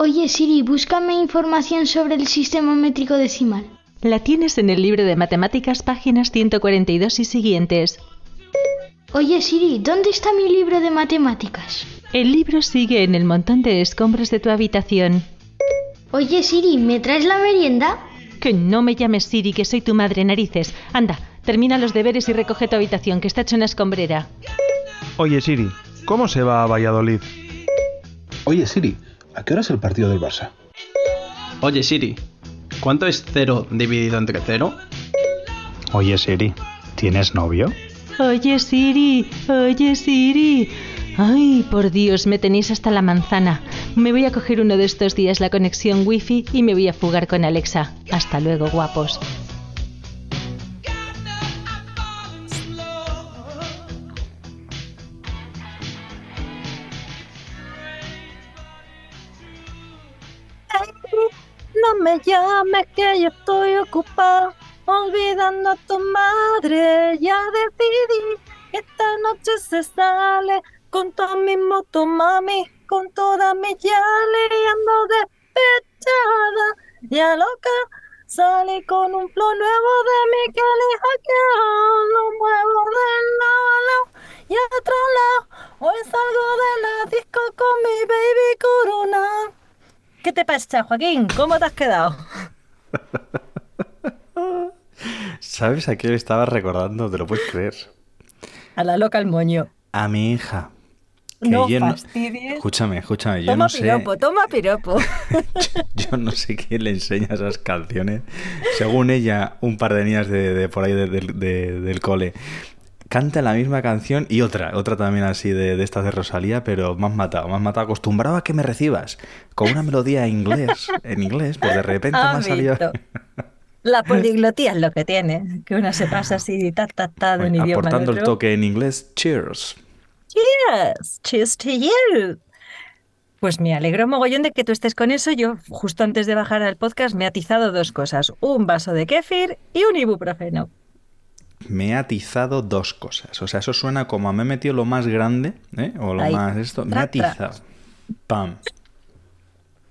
Oye Siri, búscame información sobre el sistema métrico decimal. La tienes en el libro de matemáticas, páginas 142 y siguientes. Oye Siri, ¿dónde está mi libro de matemáticas? El libro sigue en el montón de escombros de tu habitación. Oye Siri, ¿me traes la merienda? Que no me llames Siri, que soy tu madre narices. Anda, termina los deberes y recoge tu habitación, que está hecho una escombrera. Oye Siri, ¿cómo se va a Valladolid? Oye Siri, ¿a qué hora es el partido del Barça? Oye Siri, ¿cuánto es cero dividido entre cero? Oye Siri, ¿tienes novio? Oye Siri, oye Siri. Ay, por Dios, me tenéis hasta la manzana. Me voy a coger uno de estos días la conexión wifi y me voy a fugar con Alexa. Hasta luego, guapos. No me llames que yo estoy ocupado olvidando a tu madre. Ya decidí que esta noche se sale con toda mi moto, mami, con toda mi yale y ando despechada, ya loca. Salí con un flow nuevo de mi que lo muevo de lado a lado y a otro lado. Hoy salgo de la disco con mi baby corona. ¿Qué te pasa, Joaquín? ¿Cómo te has quedado? ¿Sabes a qué le estaba recordando? Te lo puedes creer. A la loca el moño. A mi hija. Que No yo fastidies. Escúchame, escúchame. Yo Toma no sé. piropo, toma piropo. Yo no sé quién le enseña esas canciones. Según ella, un par de niñas de, de por ahí de- de- de- del cole cantan la misma canción y otra, otra también así de, de estas de Rosalía, pero más matado, más matado, acostumbrado a que me recibas con una melodía en inglés, en inglés, pues de repente me Ah, ha salido visto. La poliglotía es lo que tiene, que una se pasa así, ta, ta, ta, de un idioma aportando el toque en inglés. Cheers. Cheers, cheers to you. Pues me alegro mogollón de que tú estés con eso. Yo, justo antes de bajar al podcast, me he atizado dos cosas: un vaso de kéfir y un ibuprofeno. Me he atizado dos cosas. O sea, eso suena como a me he metido lo más grande, ¿eh? O lo Ahí. más esto. Me tra. atizado. Pam.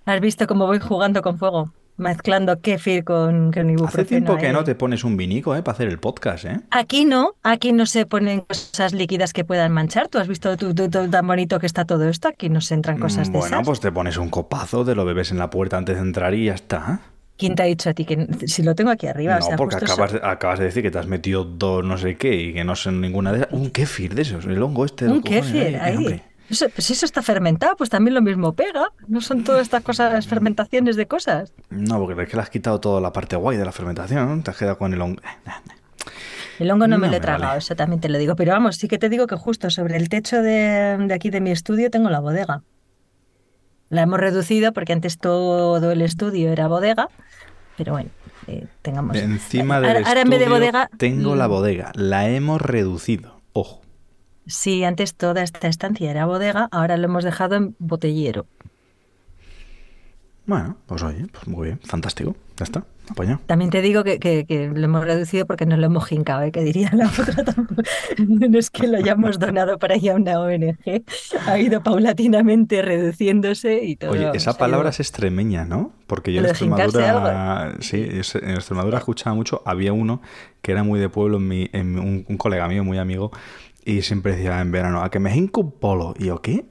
¿Has visto cómo voy jugando con fuego? Mezclando kéfir con, con ibuprofeno. Hace tiempo que no te pones un vinico, ¿eh? Para hacer el podcast, ¿eh? Aquí no, aquí no se ponen cosas líquidas que puedan manchar. ¿Tú has visto tú- tú- tú tan bonito que está todo esto? Aquí no se entran cosas de Bueno, esas. pues te pones un copazo, te lo bebes en la puerta antes de entrar y ya está. ¿Quién te ha dicho a ti que si lo tengo aquí arriba? no, o sea, porque acabas, acabas de decir que te has metido dos no sé qué y que no son ninguna de esas. Un kéfir de esos, el hongo este. un kéfir ahí. hombre. Eso, pues eso está fermentado, pues también lo mismo pega. No son todas estas cosas, fermentaciones de cosas. No, porque es que le has quitado toda la parte guay de la fermentación. Te has quedado con el hongo. El hongo no, me lo he tragado, vale. eso también te lo digo. Pero vamos, sí que te digo que justo sobre el techo de, de aquí de mi estudio tengo la bodega. La hemos reducido porque antes todo el estudio era bodega, pero bueno, eh, tengamos. Encima del ahora, ahora en vez de bodega. tengo la mm, bodega. La hemos reducido. Ojo. Sí, antes toda esta estancia era bodega, ahora lo hemos dejado en botellero. Bueno, pues oye, pues muy bien, fantástico. Ya está, apañado. También te digo que, que- que lo hemos reducido porque nos lo hemos jincado, ¿eh? que diría la otra. tampoco. No es que lo hayamos donado para ir a una ONG, ha ido paulatinamente reduciéndose y todo. Oye, esa ha ido- palabra es extremeña, ¿no? Porque yo en Extremadura, sí, en Extremadura escuchaba mucho, había uno que era muy de pueblo, en mi, en un, un colega mío muy amigo, y siempre decía en verano, a que me jinco un polo. Y yo, ¿qué?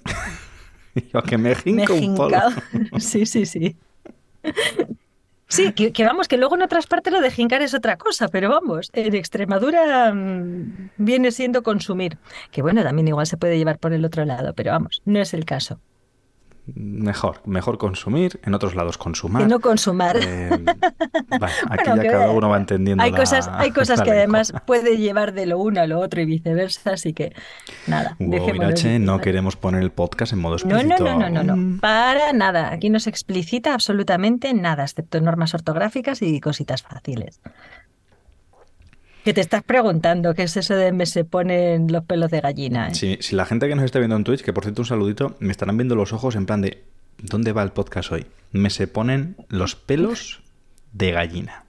Yo que me Me jinco he un polo. Sí, sí, sí. Sí, que, que vamos, que luego en otras partes lo de jincar es otra cosa, pero vamos, en Extremadura mm, viene siendo consumir. Que bueno, también igual se puede llevar por el otro lado, pero vamos, no es el caso. Mejor, mejor consumir, en otros lados consumar. Que no consumar. Eh, vale, aquí Bueno, ya cada uno va entendiendo Hay la- cosas, hay cosas que además puede llevar de lo uno a lo otro y viceversa, así que nada. Wow, dejémoslo en Irache, no queremos poner el podcast en modo No, explícito. no, no, no, no, no, Mm. para nada. Aquí no se explicita absolutamente nada, excepto normas ortográficas y cositas fáciles. Que te estás preguntando qué es eso de me se ponen los pelos de gallina. eh? Si, si la gente que nos está viendo en Twitch, que por cierto un saludito, me estarán viendo los ojos en plan de ¿dónde va el podcast hoy? Me se ponen los pelos de gallina.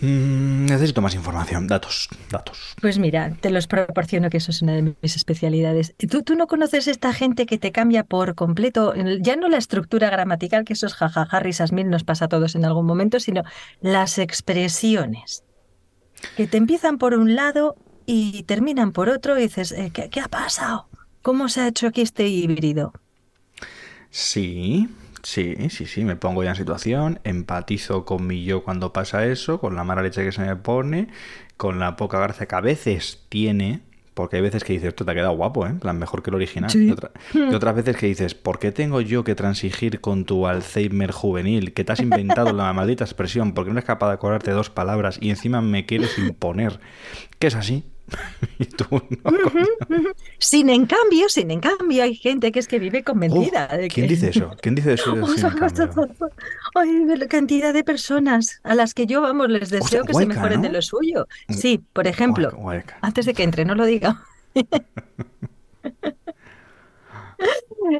Mm, necesito más información, datos, datos. Pues mira, te los proporciono que eso es una de mis especialidades. ¿Tú, tú no conoces esta gente que te cambia por completo, ya no la estructura gramatical, que eso es jajaja, risas mil, nos pasa a todos en algún momento, sino las expresiones, que te empiezan por un lado y terminan por otro y dices, eh, ¿qué, qué ha pasado? ¿Cómo se ha hecho aquí este híbrido? Sí, sí, sí, sí, me pongo ya en situación, empatizo con mi yo cuando pasa eso, con la mala leche que se me pone, con la poca gracia que a veces tiene, porque hay veces que dices, esto te ha quedado guapo, ¿eh? Plan, mejor que el original. Sí. Y, otra- y otras veces que dices, ¿por qué tengo yo que transigir con tu Alzheimer juvenil? Que te has inventado la maldita expresión, porque no eres capaz de acordarte dos palabras y encima me quieres imponer. Que es así. y tú no. Sin en cambio, sin en cambio, hay gente que es que vive convencida de ¿Quién dice eso? ¿Quién dice eso? Sin? Ay, la cantidad de personas a las que yo, vamos, les deseo Hostia, que se mejoren ¿no? de lo suyo. Sí, por ejemplo, Hueca, hueca. antes de que entre, no lo diga.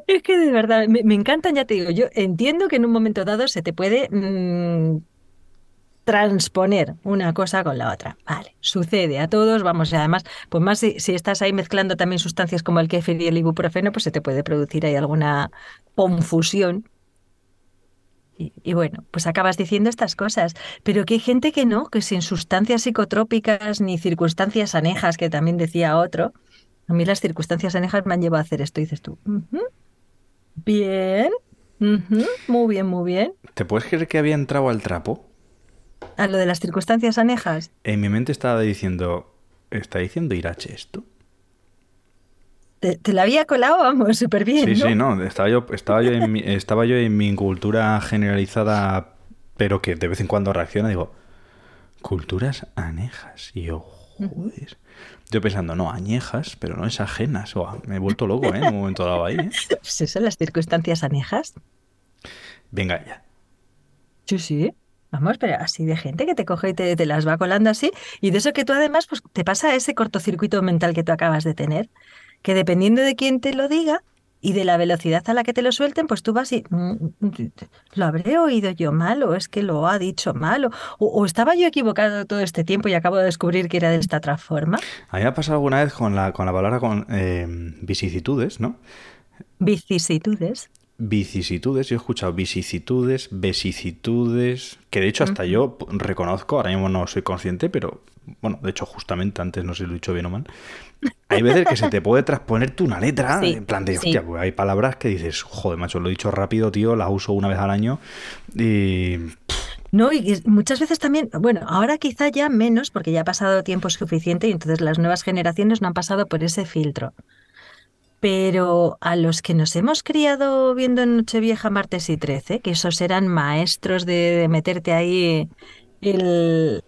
Es que de verdad, me, me encantan, ya te digo, yo entiendo que en un momento dado se te puede mm, transponer una cosa con la otra. Vale, sucede a todos, vamos, y además, pues más si, estás ahí mezclando también sustancias como el kéfir y el ibuprofeno, pues se te puede producir ahí alguna confusión. Y, bueno, pues acabas diciendo estas cosas, pero que hay gente que no, que sin sustancias psicotrópicas ni circunstancias anejas, que también decía otro, a mí las circunstancias anejas me han llevado a hacer esto, dices tú, "Ujú, bien, muy bien, muy bien. ¿Te puedes creer que había entrado al trapo? A lo de las circunstancias anejas, En mi mente estaba diciendo, ¿está diciendo Irache esto? te, te la había colado, vamos, súper bien, Sí, ¿no? sí, no, estaba yo, estaba yo en mi, estaba yo en mi cultura generalizada, pero que de vez en cuando reacciona, digo, culturas anejas. Y yo, joder. Yo pensando, no, añejas, pero no es ajenas. Me he vuelto loco, ¿eh? En un momento dado ahí, ¿eh? Pues eso, las circunstancias anejas. Venga ya. Sí, sí. Vamos, pero así de gente que te coge y te, te las va colando así. Y de eso que tú además, pues te pasa ese cortocircuito mental que tú acabas de tener, que dependiendo de quién te lo diga y de la velocidad a la que te lo suelten, pues tú vas y "Mm, mm, lo habré oído yo mal o es que lo ha dicho mal o, o- o estaba yo equivocado todo este tiempo y acabo de descubrir que era de esta otra forma. A mí me ha pasado alguna vez con la, con la palabra con eh, vicisitudes, ¿no? Vicisitudes. Vicisitudes, yo he escuchado vicisitudes, vesicitudes, que de hecho hasta yo reconozco, ahora mismo no soy consciente, pero bueno, de hecho justamente antes no sé si lo he dicho bien o mal. Hay veces que se te puede transponerte una letra, Sí, en plan de, sí. hostia, pues hay palabras que dices, joder, macho, lo he dicho rápido, tío, las uso una vez al año y... No, y muchas veces también, bueno, ahora quizá ya menos, porque ya ha pasado tiempo suficiente y entonces las nuevas generaciones no han pasado por ese filtro. Pero a los que nos hemos criado viendo en Nochevieja, martes y 13, que esos eran maestros de, meterte ahí el,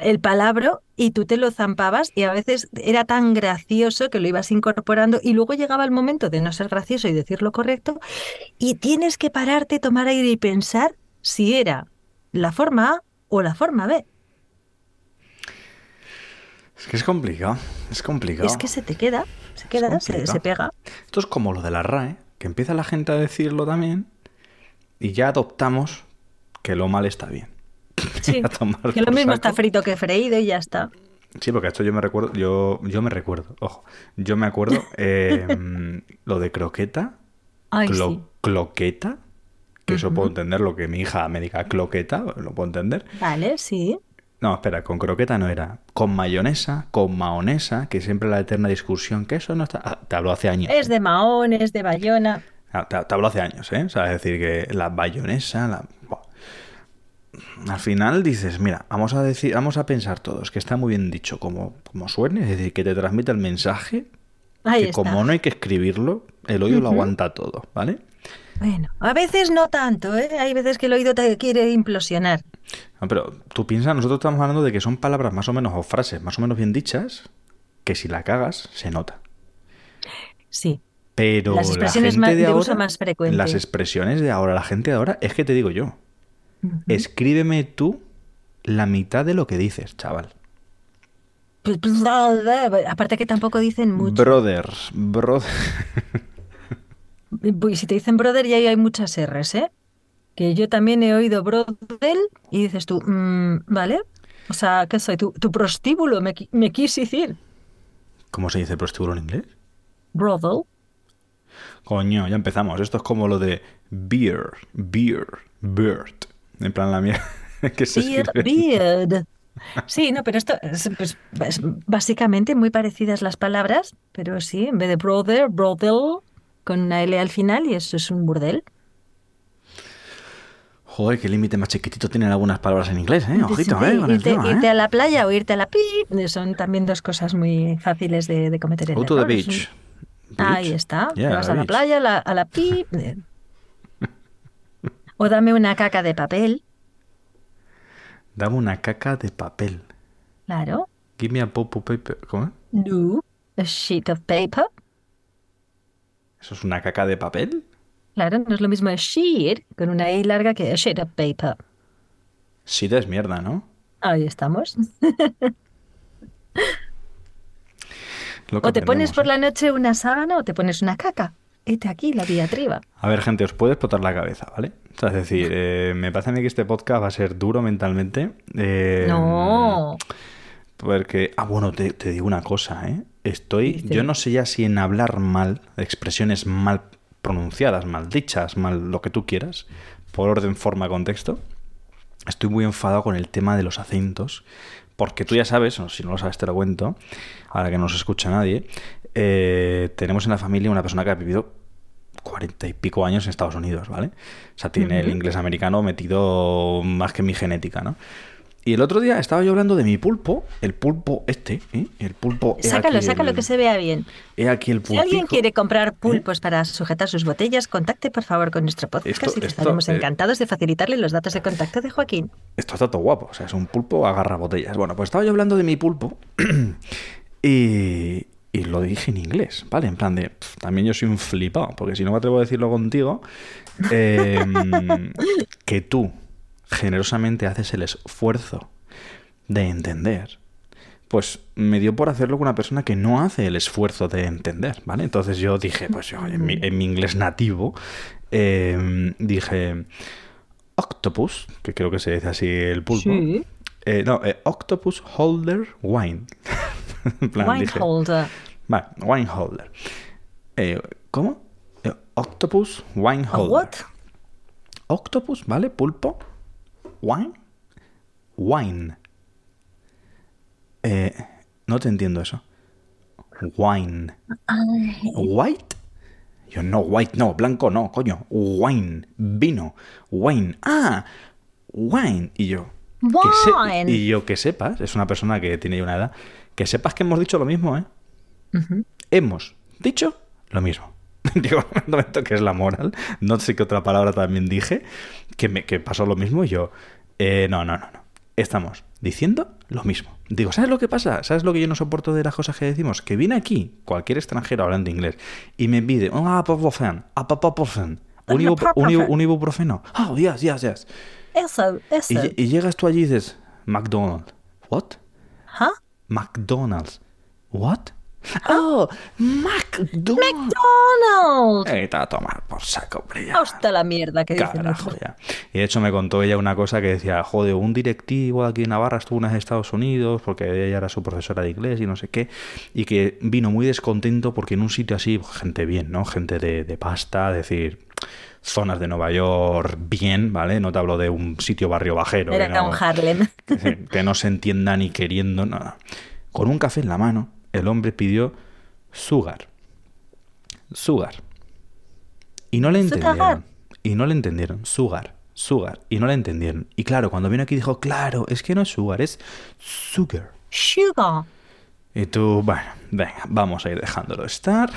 el palabro y tú te lo zampabas y a veces era tan gracioso que lo ibas incorporando y luego llegaba el momento de no ser gracioso y decir lo correcto y tienes que pararte, tomar aire y pensar si era la forma A o la forma B. Es que es complicado, es complicado. Es que se te queda, se queda, se, se pega. Esto es como lo de la RAE, que empieza la gente a decirlo también y ya adoptamos que lo mal está bien. Sí, que lo mismo saco. está frito que freído y ya está. Sí, porque esto yo me recuerdo, yo, yo me recuerdo, ojo, yo me acuerdo eh, lo de croqueta, Ay, clo- sí. cloqueta, que eso puedo entender, lo que mi hija me diga cloqueta, lo puedo entender. Vale, sí. No, espera, con croqueta no era. Con mayonesa, con maonesa, que siempre la eterna discusión, que eso no está... Ah, te habló hace años. Es de Mahón, es de Bayona. Ah, Te, te habló hace años, ¿eh? O sea, es decir, que la bayonesa, la... Buah. Al final dices, mira, vamos a decir, vamos a pensar todos que está muy bien dicho como, como suene, es decir, que te transmite el mensaje, Ahí que está. como no hay que escribirlo, el oído lo aguanta todo, ¿vale? Bueno, a veces no tanto, ¿eh? Hay veces que el oído te quiere implosionar. No, pero tú piensas, nosotros estamos hablando de que son palabras más o menos, o frases más o menos bien dichas, que si la cagas, se nota. Sí. Pero Las la expresiones gente de de ahora, uso más frecuente. las expresiones de ahora, la gente de ahora, es que te digo yo, escríbeme tú la mitad de lo que dices, chaval. Pues, pues. Aparte que tampoco dicen mucho. Brothers, brother. Y si te dicen brother ya hay muchas R's, ¿eh? Que yo también he oído brother y dices tú, mm, ¿vale? O sea, ¿qué soy? ¿Tu, tu prostíbulo? Me, me quise decir. ¿Cómo se dice prostíbulo en inglés? Brother. Coño, ya empezamos. Esto es como lo de beer, beer, bird. En plan la mierda que se escribe. beard. Sí, no, pero esto es, pues, es básicamente muy parecidas las palabras, pero sí, en vez de brother, brothel, con una L al final y eso es un burdel. Joder, qué límite más chiquitito tienen algunas palabras en inglés, ¿eh? Ojito, Sí, ¿eh? Con el irte, tema, irte ¿eh? a la playa o irte a la pip son también dos cosas muy fáciles de, de cometer el Go to the un- beach. Ahí Beach. está. Te Yeah, vas a la beach. playa, a la, a la pip. O dame una caca de papel. Dame una caca de papel. Claro. Give me a pop paper. ¿Cómo? No. A sheet of paper. ¿Eso es una caca de papel? Claro, no es lo mismo sheet con una I larga que a sheet of paper. Sí, es mierda, ¿no? Ahí estamos. O te pones por ¿eh? la noche una sábana o te pones una caca. Hete aquí la diatriba. A ver, gente, os puede explotar la cabeza, ¿vale? O sea, es decir, eh, me parece a mí que este podcast va a ser duro mentalmente. eh, No. Porque, ah, bueno, te, te digo una cosa, ¿eh? Estoy, yo no sé ya si en hablar mal, expresiones mal pronunciadas, mal dichas, mal lo que tú quieras, por orden, forma, contexto. Estoy muy enfadado con el tema de los acentos, porque tú ya sabes, o si no lo sabes te lo cuento, ahora que no nos escucha nadie, eh, tenemos en la familia una persona que ha vivido cuarenta y pico años en Estados Unidos, ¿vale? O sea, tiene el inglés americano metido más que mi genética, ¿no? Y el otro día estaba yo hablando de mi pulpo, el pulpo este, ¿eh? El pulpo... Sácalo, sácalo el- que se vea bien. He aquí el Si alguien pulpico. quiere comprar pulpos para sujetar sus botellas, contacte por favor con nuestro podcast Esto- y esto, estaremos eh, encantados de facilitarle los datos de contacto de Joaquín. Esto está todo guapo, o sea, es un pulpo agarra botellas. Bueno, pues estaba yo hablando de mi pulpo y, y lo dije en inglés, ¿vale? En plan de, también yo soy un flipado, porque si no me atrevo a decirlo contigo, em, que tú generosamente haces el esfuerzo de entender, pues me dio por hacerlo con una persona que no hace el esfuerzo de entender, ¿vale? Entonces yo dije, pues yo en mi, en mi inglés nativo, em, dije, octopus, que creo que se dice así el pulpo. Sí. Eh, no, eh, octopus holder wine. En plan, Wine dije, holder. Vale, wine holder. Eh, ¿Cómo? Octopus wine ¿A holder. what? Octopus, ¿vale? Pulpo. Wine. Wine. Eh, no te entiendo eso. Wine. White. Yo no, white no, blanco no, coño. Wine, vino, wine. Ah, wine. Y yo. Wine. y yo que sepas, es una persona que tiene ya una edad, que sepas que hemos dicho lo mismo, ¿eh? Hemos dicho lo mismo. Digo, no me toques la moral. No sé qué otra palabra también dije, que, me, que pasó lo mismo y yo, eh, no, no, no, no. Estamos diciendo lo mismo. Digo, ¿sabes lo que pasa? ¿Sabes lo que yo no soporto de las cosas que decimos? Que viene aquí cualquier extranjero hablando inglés y me pide un apoprofen, apoprofen, un, ibu- un, ibu- un ibuprofeno. Oh, yes, yes, yes. Eso, eso. Y, lle- y llegas tú allí y dices, McDonald's. ¿What? ¿Ah? McDonald's. ¿What? Oh, McDonald's. ¡Donald! Eh, te va a tomar por saco, hombre, ya. Hasta la mierda que Carajo, ya. Y de hecho me contó ella una cosa que decía, joder, un directivo aquí en Navarra estuvo en Estados Unidos porque ella era su profesora de inglés y no sé qué, y que vino muy descontento porque en un sitio así, gente bien, ¿no? Gente de, de pasta, decir, zonas de Nueva York bien, ¿vale? No te hablo de un sitio barrio bajero. Era que no- un Harlem. que, que no se entienda ni queriendo nada. Con un café en la mano, el hombre pidió sugar. Sugar. Y no le entendieron. Y no le entendieron. Sugar. Sugar. Y no le entendieron. Y claro, cuando vino aquí dijo, claro, es que no es sugar, es sugar. Sugar. Y tú, bueno, venga, vamos a ir dejándolo estar.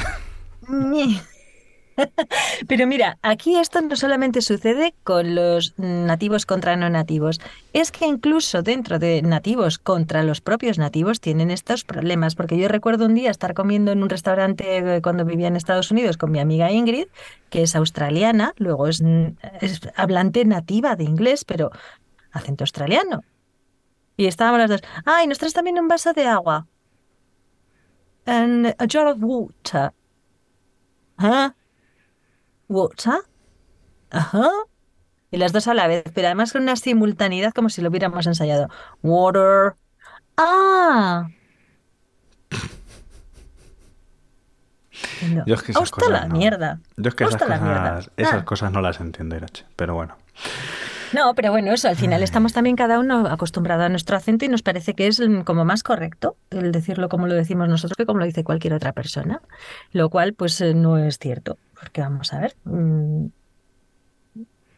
Pero mira, aquí esto no solamente sucede con los nativos contra no nativos, es que incluso dentro de nativos contra los propios nativos tienen estos problemas, porque yo recuerdo un día estar comiendo en un restaurante eh, cuando vivía en Estados Unidos con mi amiga Ingrid, que es australiana, luego es, hablante nativa de inglés, pero acento australiano. Y estábamos las dos, ay, nos traes también un vaso de agua. And a jar of water. ¿Ah? ¿Water? Ajá. Y las dos a la vez, pero además con una simultaneidad como si lo hubiéramos ensayado. Water. Ah. No. Yo es que esas cosas la no- mierda. Yo es que esas Hasta la mierda. cosas, esas Ah. cosas no las entiendo, Irache. Pero bueno. No, pero bueno, eso, al final estamos también cada uno acostumbrado a nuestro acento y nos parece que es como más correcto el decirlo como lo decimos nosotros que como lo dice cualquier otra persona, lo cual pues eh, no es cierto, porque vamos a ver, mm,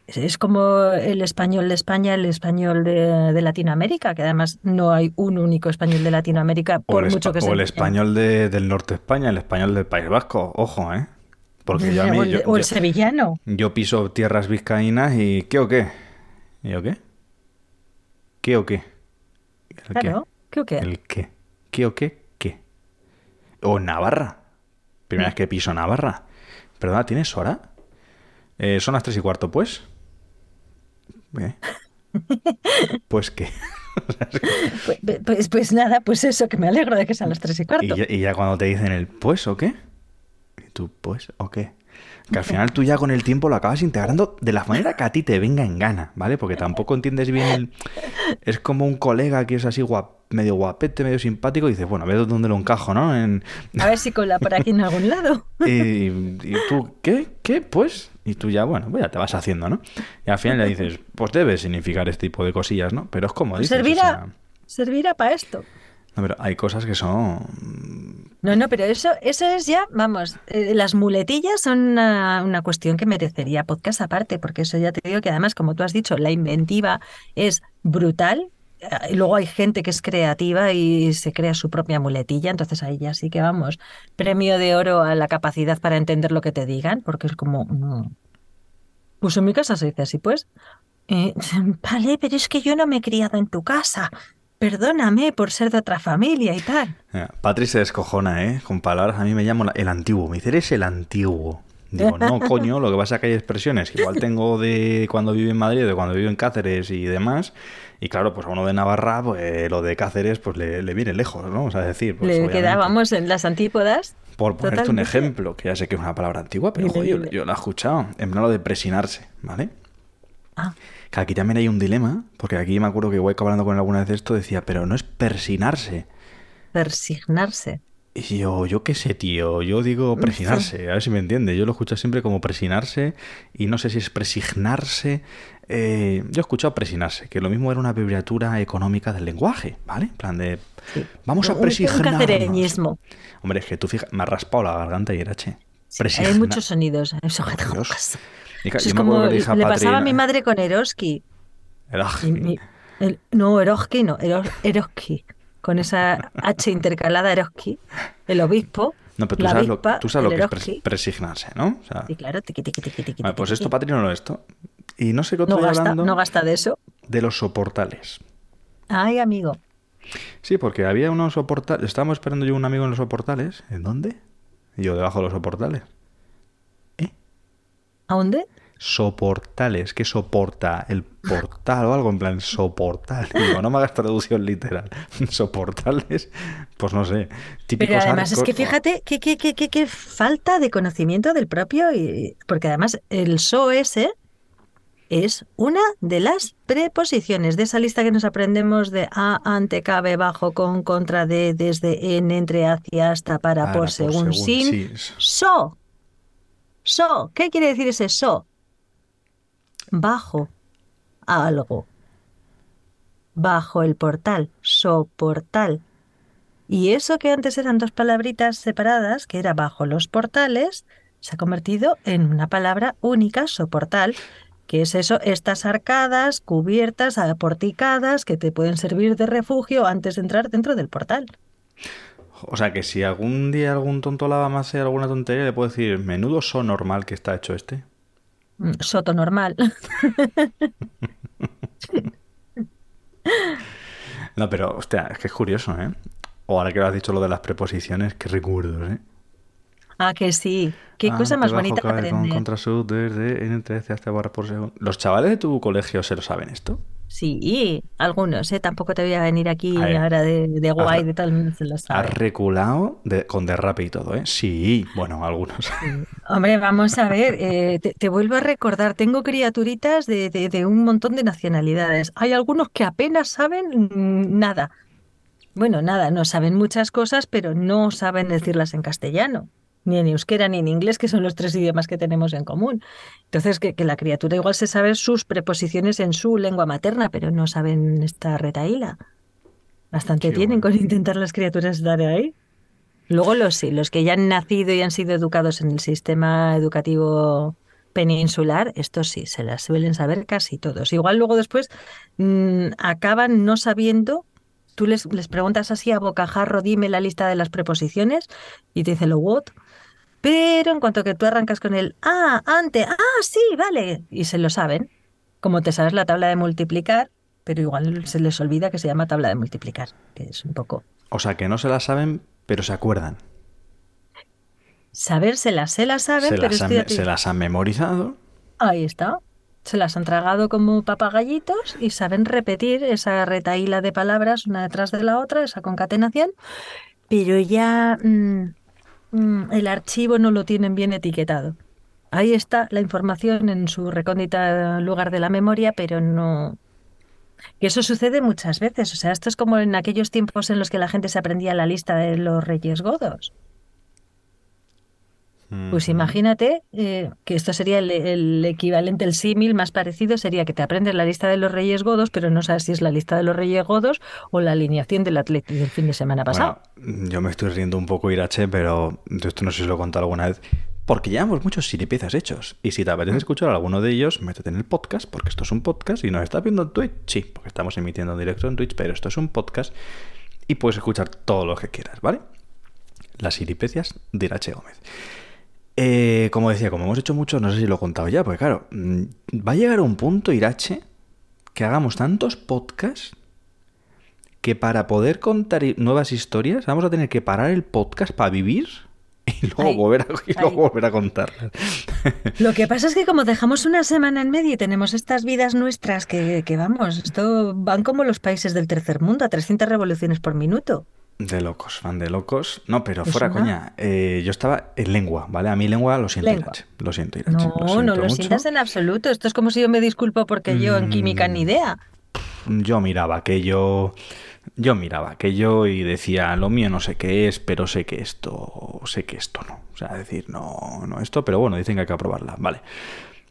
es- como el español de España, el español de, de Latinoamérica, que además no hay un único español de Latinoamérica, O por mucho que o se el español de- del norte de España, el español del País Vasco. Ojo, ¿eh? Porque yo a mí... o el, yo- o el yo- sevillano. Yo piso tierras vizcaínas y ¿qué o qué? ¿Y o qué? ¿Qué o qué? ¿El Claro, creo que qué? ¿El qué? ¿Qué o qué? ¿Qué? O Navarra. Primera vez que piso Navarra. Perdona, ¿tienes hora? Eh, son las tres y cuarto, pues. ¿Eh? Pues qué. pues, pues, pues nada, pues eso, que me alegro de que sean las tres y Y cuarto. ya, y ya cuando te dicen el pues o qué, y tú pues o qué. Que al final tú ya con el tiempo lo acabas integrando de la manera que a ti te venga en gana, ¿vale? Porque tampoco entiendes bien el... Es como un colega que es así guap, medio guapete, medio simpático, y dices, bueno, a ver dónde lo encajo, ¿no? En... A ver si cola por aquí en algún lado. Y, y tú, ¿qué? ¿Qué? Pues... Y tú ya, bueno, pues ya te vas haciendo, ¿no? Y al final le dices, pues debe significar este tipo de cosillas, ¿no? Pero es como dices, o servirá, sea, servirá para esto. no, pero hay cosas que son... No, no, pero eso, eso es ya, vamos, eh, las muletillas son una, cuestión que merecería podcast aparte, porque eso ya te digo que además, como tú has dicho, la inventiva es brutal. eh, Luego hay gente que es creativa y se crea su propia muletilla, entonces ahí ya sí que vamos, premio de oro a la capacidad para entender lo que te digan, porque es como, mm. pues en mi casa se dice así, pues. Eh, vale, pero es que yo no me he criado en tu casa. Perdóname por ser de otra familia y tal. Patri se descojona, ¿eh? Con palabras, a mí me llamo la- el antiguo. Me dice, eres el antiguo. Digo, no, coño, lo que pasa es que hay expresiones. que Igual tengo de cuando vivo en Madrid, de cuando vivo en Cáceres y demás. Y claro, pues a uno de Navarra, pues lo de Cáceres, pues le, le viene lejos, ¿no? O sea, decir, pues, Le quedábamos en las antípodas. Por ponerte un ejemplo, que ya sé que es una palabra antigua, pero joder, yo, yo la he escuchado. En plan lo de presinarse, ¿vale? Ah. Que aquí también hay un dilema, porque aquí me acuerdo que igual hablando con él alguna vez de esto, decía, pero no es persinarse. Persignarse. Y yo, yo qué sé, tío, yo digo presinarse, a ver si me entiende. Yo lo escucho siempre como presinarse y no sé si es presignarse. Eh, yo he escuchado presinarse, que lo mismo era una abreviatura económica del lenguaje, ¿vale? En plan de, vamos a Un presignarnos. Hombre, es que tú fijas, me ha raspado la garganta y era che. Sí, hay muchos sonidos. Eso, Por Eso es yo como le pasaba a mi madre con Eroski. Mi- el- no, Eroski no, Ero- Eroski. Con esa H intercalada Eroski. El obispo. No, pero tú la sabes, lo, avispa, tú sabes lo el que es pres- presignarse, ¿no? O sea, Sí, claro, tiqui, tiqui, tiqui, vale, pues esto. Patri no lo esto. Y no sé qué otro no gasta, hablando no gasta de eso. de los soportales. Ay, amigo. Sí, porque había unos soportales. Estábamos esperando yo un amigo en los soportales. ¿En dónde? Y yo debajo de los soportales. ¿A dónde? Soportales. ¿Qué soporta? ¿El portal o algo? En plan, soportal. Digo, no me hagas traducción literal. Soportales, pues no sé. Típicos Pero además es que fíjate qué qué falta de conocimiento del propio, y, porque además el so ese es una de las preposiciones de esa lista que nos aprendemos de a, ante, cabe, bajo, con, contra, de, desde, en, entre, hacia, hasta, para, por, según, sin. sí. So. So. ¿Qué quiere decir ese so? bajo algo. Bajo el portal, soportal. Y eso que antes eran dos palabritas separadas, que era bajo los portales, se ha convertido en una palabra única, soportal, que es eso, estas arcadas cubiertas, aporticadas, que te pueden servir de refugio antes de entrar dentro del portal. O sea que si algún día algún tonto lava más hace alguna tontería, le puedo decir, menudo so normal que está hecho este. Mm, Soto normal. No, pero, hostia, es que es curioso, ¿eh? O ahora que lo has dicho lo de las preposiciones, qué recuerdos, ¿eh? ah, que sí. Qué Ah, cosa más bonita cabe Con aprender. contrasud desde N13 hasta barra por segundo. ¿Los chavales de tu colegio se lo saben esto? Sí, algunos, ¿eh? Tampoco te voy a venir aquí A ahora de, de guay, has- de tal, se lo Has sabe. reculado de- con derrape y todo, ¿eh? Sí, bueno, algunos. Hombre, vamos a ver, eh, te, te vuelvo a recordar, tengo criaturitas de, de- de un montón de nacionalidades. Hay algunos que apenas saben nada. Bueno, nada, no saben muchas cosas, pero no saben decirlas en castellano, ni en euskera, ni en inglés, que son los tres idiomas que tenemos en común. Entonces, que, que la criatura igual se sabe sus preposiciones en su lengua materna, pero no saben esta retaíla. Bastante Qué tienen bueno. con intentar las criaturas estar ahí. Luego los sí, los que ya han nacido y han sido educados en el sistema educativo peninsular, estos sí, se las suelen saber casi todos. Igual luego después mm, acaban no sabiendo, tú les, les preguntas así a bocajarro, dime la lista de las preposiciones y te dice lo what. Pero en cuanto que tú arrancas con el ah, ante, ah, sí, vale, y se lo saben, como te sabes la tabla de multiplicar, pero igual se les olvida que se llama tabla de multiplicar, que es un poco O sea, que no se la saben, pero se acuerdan. Saber, se las, se las saben, se, pero las han, se las han memorizado. Ahí está. Se las han tragado como papagallitos y saben repetir esa retaíla de palabras una detrás de la otra, esa concatenación, pero ya mm, el archivo no lo tienen bien etiquetado. Ahí está la información en su recóndita lugar de la memoria, pero no. Y eso sucede muchas veces. O sea, esto es como en aquellos tiempos en los que la gente se aprendía la lista de los reyes godos. Pues imagínate eh, que esto sería el, el equivalente, el símil más parecido sería que te aprendes la lista de los Reyes Godos, pero no sabes si es la lista de los Reyes Godos o la alineación del Atleti del fin de semana pasado. Bueno, yo me estoy riendo un poco, Irache, pero esto no sé si lo he contado alguna vez. Porque llevamos muchos siripiezas hechos. Y si te apetece escuchar alguno de ellos, métete en el podcast, porque esto es un podcast y nos estás viendo en Twitch. Sí, porque estamos emitiendo en directo en Twitch, pero esto es un podcast y puedes escuchar todo lo que quieras, ¿vale? Las siripecias de Irache Gómez. Eh, como decía, como hemos hecho mucho, no sé si lo he contado ya, porque claro, mm, va a llegar un punto, Irache, que hagamos tantos podcasts que para poder contar nuevas historias vamos a tener que parar el podcast para vivir y luego, Ay, volver, a, y luego ay. volver a contarlas. Lo que pasa es que como dejamos una semana en medio y tenemos estas vidas nuestras que, que vamos, esto van como los países del tercer mundo, a 300 revoluciones por minuto. De locos, fan de locos. No, pero ¿Te fuera coña. eh, yo estaba en lengua, ¿vale? A mí lengua lo siento, Lengua. Irache. Lo siento, Irache. No, lo no siento lo mucho. sientas en absoluto. Esto es como si yo me disculpo porque yo en química ni Mm. idea. Yo miraba aquello. Yo miraba aquello y decía, lo mío no sé qué es, pero sé que esto, sé que esto no. O sea, decir, no, no esto, pero bueno, dicen que hay que aprobarla. Vale.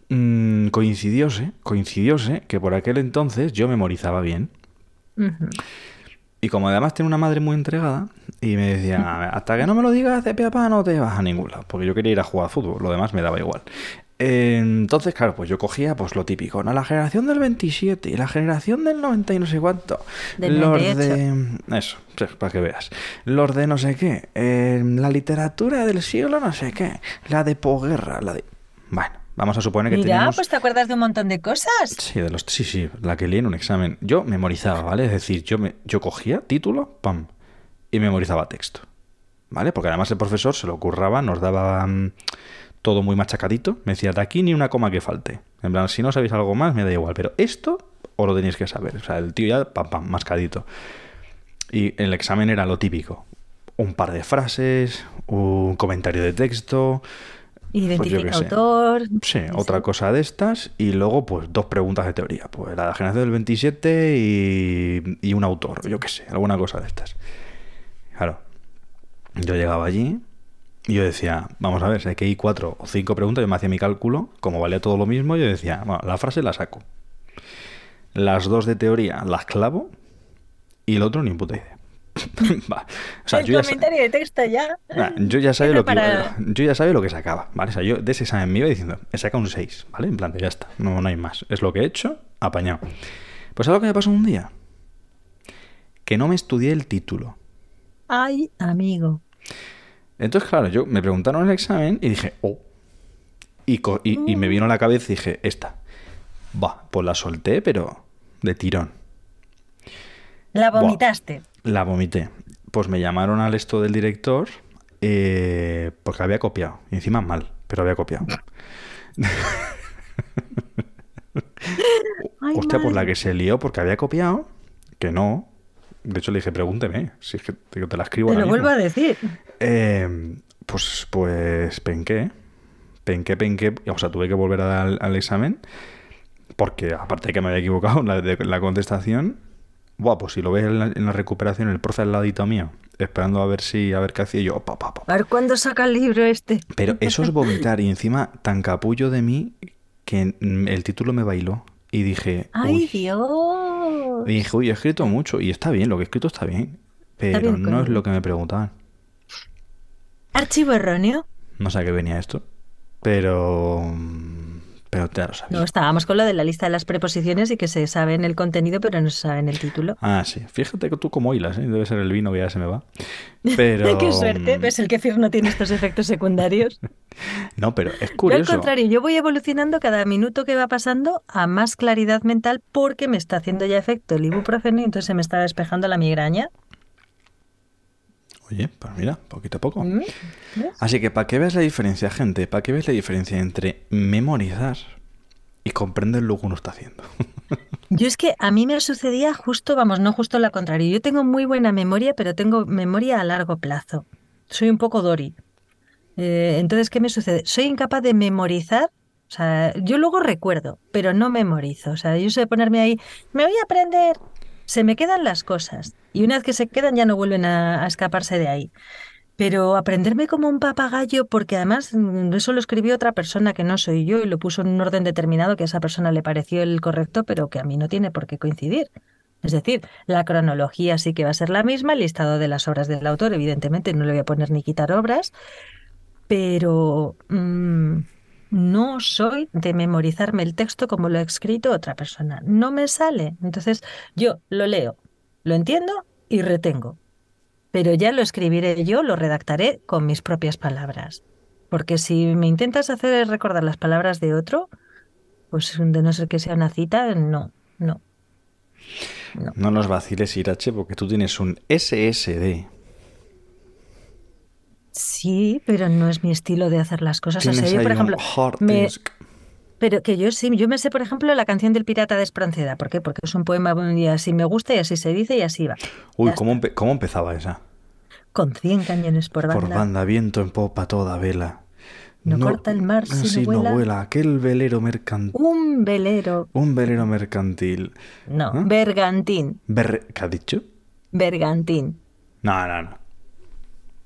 Mm, coincidióse, coincidióse que por aquel entonces yo memorizaba bien. Y como además tiene una madre muy entregada, y me decía, hasta que no me lo digas de papá no te vas a ningún lado, porque yo quería ir a jugar a fútbol, lo demás me daba igual. Entonces, claro, pues yo cogía pues lo típico, ¿no? La generación del 27 y la generación del 90 y no sé cuánto. Del los 98. de... Eso, para que veas. Los de no sé qué. eh, la literatura del siglo no sé qué. La de posguerra, la de... Bueno, vamos a suponer que Mira, teníamos... pues te acuerdas de un montón de cosas. Sí, de los, sí, sí, la que leí en un examen. Yo memorizaba, ¿vale? Es decir, yo, me, yo cogía título, pam, y memorizaba texto, ¿vale? Porque además el profesor se lo curraba, nos daba mm, todo muy machacadito. Me decía, de aquí ni una coma que falte. En plan, si no sabéis algo más, me da igual, pero esto os lo tenéis que saber. O sea, el tío ya, pam, pam, mascadito. Y el examen era lo típico. Un par de frases, un comentario de texto, Identifica qué sé. autor. Sí, otra cosa de estas y luego pues dos preguntas de teoría. Pues la generación del 27 y, y un autor, yo qué sé, alguna cosa de estas. Claro, yo llegaba allí, Y yo decía, vamos a ver, si hay que ir cuatro o cinco preguntas, yo me hacía mi cálculo, como valía todo lo mismo, yo decía, bueno, la frase la saco. Las dos de teoría las clavo y el otro ni puta idea. Va. O sea, el yo ya, comentario de texto ya. Ah, yo ya sabía lo que para- yo ya sabía lo que sacaba, ¿vale? O sea, yo de ese examen me iba diciendo, he sacado un 6, ¿vale? En plan, ya está, no, no hay más. Es lo que he hecho, apañado. Pues ¿sabes lo que me pasó un día? Que no me estudié el título. Ay, amigo. Entonces, claro, yo me preguntaron el examen y dije, oh. Y, y, y me vino a la cabeza y dije, esta. Va, pues la solté, pero de tirón. La Buah. La vomité. Pues me llamaron al esto del director eh, porque había copiado. Y encima mal, pero había copiado. Ay, Hostia, pues la que se lió porque había copiado, que no. De hecho le dije, pregúnteme, si es que te, la escribo Te lo vuelvo mismo". a decir. Eh, pues, pues penqué. Penqué, penqué. O sea, tuve que volver a dar al, al examen. Porque aparte de que me había equivocado la, de, la contestación. Buah, pues si lo ves en la, en la recuperación, el profe al ladito mío, esperando a ver si, a ver qué hacía yo. Pa, pa, pa. A ver cuándo saca el libro este. Pero eso es vomitar. Y encima tan capullo de mí que mm, el título me bailó. Y dije. Ay. Dios. Y dije, uy, he escrito mucho. Y está bien, lo que he escrito está bien. Pero bien, no es lo que me preguntaban. Archivo erróneo. No sé a qué venía esto. Pero. Pero ya lo. No, estábamos con lo de la lista de las preposiciones y que se sabe en el contenido, pero no se sabe en el título. Ah, sí. Fíjate que tú como hilas, ¿eh? Debe ser el vino que ya se me va. Pero. Qué suerte. mm, ¿Ves? El kefir no tiene estos efectos secundarios. No, pero es Yo al curioso. contrario, yo voy evolucionando cada minuto que va pasando a más claridad mental porque me está haciendo ya efecto el ibuprofeno y entonces se me está despejando la migraña. Oye, pues mira, poquito a poco. ¿Mm? Así que para que veas la diferencia, gente, para que veas la diferencia entre memorizar y comprender lo que uno está haciendo. Yo es que a mí me sucedía justo, vamos, no justo lo contrario. Yo tengo muy buena memoria, pero tengo memoria a largo plazo. Soy un poco Dory. Eh, entonces, ¿qué me sucede? Soy incapaz de memorizar. O sea, yo luego recuerdo, pero no memorizo. O sea, yo sé ponerme ahí, me voy a aprender. Se me quedan las cosas. Y una vez que se quedan ya no vuelven a, escaparse de ahí. Pero aprenderme como un papagayo, porque además mm, eso lo escribió otra persona que no soy yo y lo puso en un orden determinado que a esa persona le pareció el correcto, pero que a mí no tiene por qué coincidir. Es decir, la cronología sí que va a ser la misma, el listado de las obras del autor, evidentemente no le voy a poner ni quitar obras, pero mm, no soy de memorizarme el texto como lo ha escrito otra persona. No me sale. Entonces yo lo leo, lo entiendo y retengo pero ya lo escribiré yo, lo redactaré con mis propias palabras. Porque si me intentas hacer recordar las palabras de otro, pues de no ser que sea una cita, no, no. No nos vaciles, Irache, porque tú tienes un SSD. Sí, pero no es mi estilo de hacer las cosas. O sea, yo, por ejemplo, hard me- pero que yo sí, yo me sé, por ejemplo, la canción del pirata de Espronceda. ¿Por qué? Porque es un poema y así me gusta y así se dice y así va. Uy, ¿cómo, empe- ¿cómo empezaba esa? Con 100 cañones por banda. Por banda, viento en popa, toda vela. No corta el mar si no vuela. Aquel velero mercantil. Un velero. Un velero mercantil. No, ¿Ah? bergantín. Berre- ¿Qué has dicho? Bergantín. No, no, no.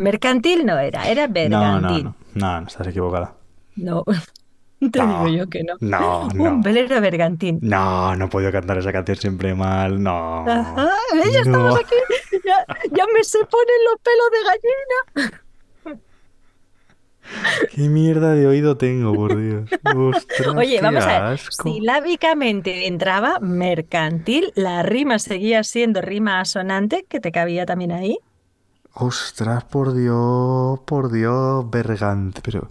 Mercantil no era, era bergantín. no, no. No, no, estás equivocada. No, te No. digo yo que no. No, no. Un velero bergantín. No, no he podido cantar esa canción siempre mal. No. Ajá, ya estamos aquí. Ya, ya me se ponen los pelos de gallina. Qué mierda de oído tengo, por Dios. Ostras, Oye, qué vamos a ver. asco. Silábicamente entraba mercantil, la rima seguía siendo rima asonante, que te cabía también ahí. Ostras, por Dios, por Dios, Bergant, pero...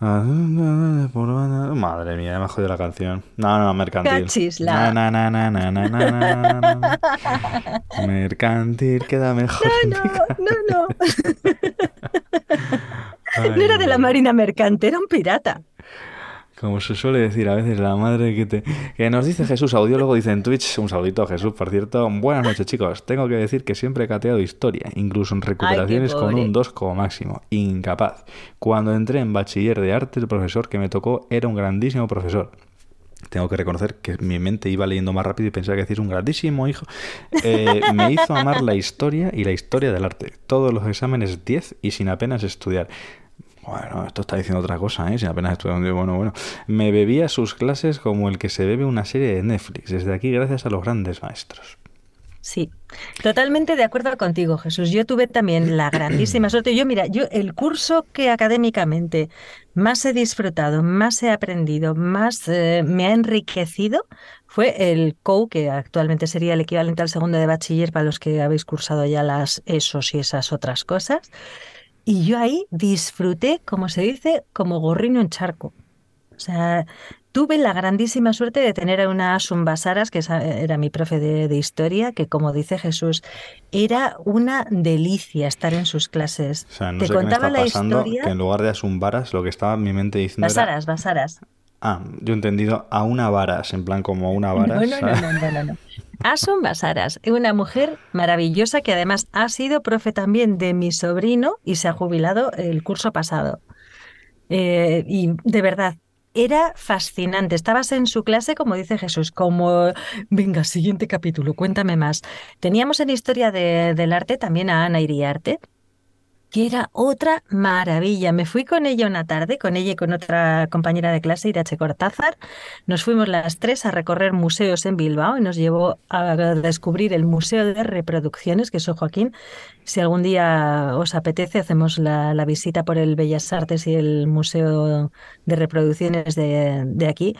Ah, ah, ah, madre mía, me ha jodido la canción. No, no, mercantil. Cachisla. Na, na, na, na, na, na, na, Mercantil queda mejor. No, no, no, no. No era de la Marina Mercante, era un pirata. Como se suele decir a veces, la madre que te... Que nos dice Jesús, audiólogo, dice en Twitch, un saludito a Jesús, por cierto. Buenas noches, chicos. Tengo que decir que siempre he cateado historia, incluso en recuperaciones con un 2 como máximo. Incapaz. Cuando entré en bachiller de arte, el profesor que me tocó era un grandísimo profesor. Tengo que reconocer que mi mente iba leyendo más rápido y pensaba que decís un grandísimo hijo. Eh, me hizo amar la historia y la historia del arte. Todos los exámenes 10 y sin apenas estudiar. Bueno, esto está diciendo otra cosa, ¿eh? Si apenas estoy bueno, bueno. Me bebía sus clases como el que se bebe una serie de Netflix. Desde aquí, gracias a los grandes maestros. Sí, totalmente de acuerdo contigo, Jesús. Yo tuve también la grandísima suerte. Yo, mira, yo el curso que académicamente más he disfrutado, más he aprendido, más eh, me ha enriquecido fue el COU, que actualmente sería el equivalente al segundo de bachiller para los que habéis cursado ya las ESOS y esas otras cosas. Y yo ahí disfruté, como se dice, como gorrino en charco. O sea, tuve la grandísima suerte de tener a una Asun Basaras, que era mi profe de, historia, que como dice Jesús, era una delicia estar en sus clases. O sea, no Te sé qué me contaba está la pasando, historia. que en lugar de Asun Varas, lo que estaba en mi mente diciendo era... Basaras, Basaras. Ah, yo he entendido a una varas, en plan como una varas. no, no, no, no, no, no. Asun Basaras, una mujer maravillosa que además ha sido profe también de mi sobrino y se ha jubilado el curso pasado. Eh, y de verdad, era fascinante. Estabas en su clase, como dice Jesús, como, venga, siguiente capítulo, cuéntame más. Teníamos en Historia de- del Arte también a Ana Iriarte, que era otra maravilla. Me fui con ella una tarde, con ella y con otra compañera de clase, Irache Cortázar. Nos fuimos las tres a recorrer museos en Bilbao y nos llevó a descubrir el Museo de Reproducciones, que eso, Joaquín, si algún día os apetece, hacemos la, visita por el Bellas Artes y el Museo de Reproducciones de, de aquí.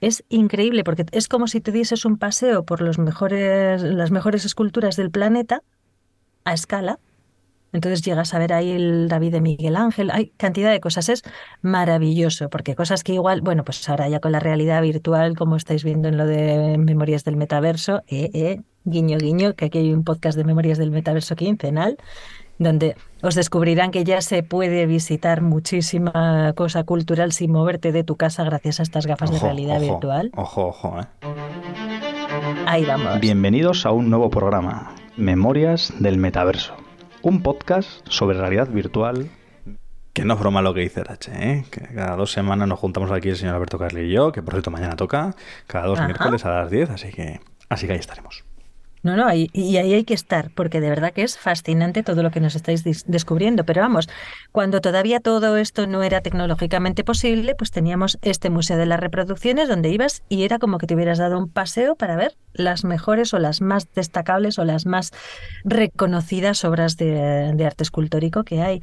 Es increíble porque es como si te dieses un paseo por los mejores, las mejores esculturas del planeta a escala. Entonces llegas a ver ahí el David de Miguel Ángel, hay cantidad de cosas, es maravilloso, porque cosas que igual, bueno, pues ahora ya con la realidad virtual, como estáis viendo en lo de Memorias del Metaverso, eh, eh, guiño, guiño, que aquí hay un podcast de Memorias del Metaverso quincenal, donde os descubrirán que ya se puede visitar muchísima cosa cultural sin moverte de tu casa gracias a estas gafas de realidad ojo, virtual. Ojo, ojo, ¿eh? Ahí vamos. Bienvenidos a un nuevo programa, Memorias del Metaverso. Un podcast sobre realidad virtual. Que no es broma lo que dice Rache, ¿eh? Que cada dos semanas nos juntamos aquí el señor Alberto Carli y yo, que por cierto mañana toca, cada dos Ajá. miércoles a las 10, así que, así que ahí estaremos. No, no, y ahí hay que estar, porque de verdad que es fascinante todo lo que nos estáis descubriendo. Pero vamos, cuando todavía todo esto no era tecnológicamente posible, pues teníamos este Museo de las Reproducciones donde ibas y era como que te hubieras dado un paseo para ver las mejores o las más destacables o las más reconocidas obras de, de arte escultórico que hay.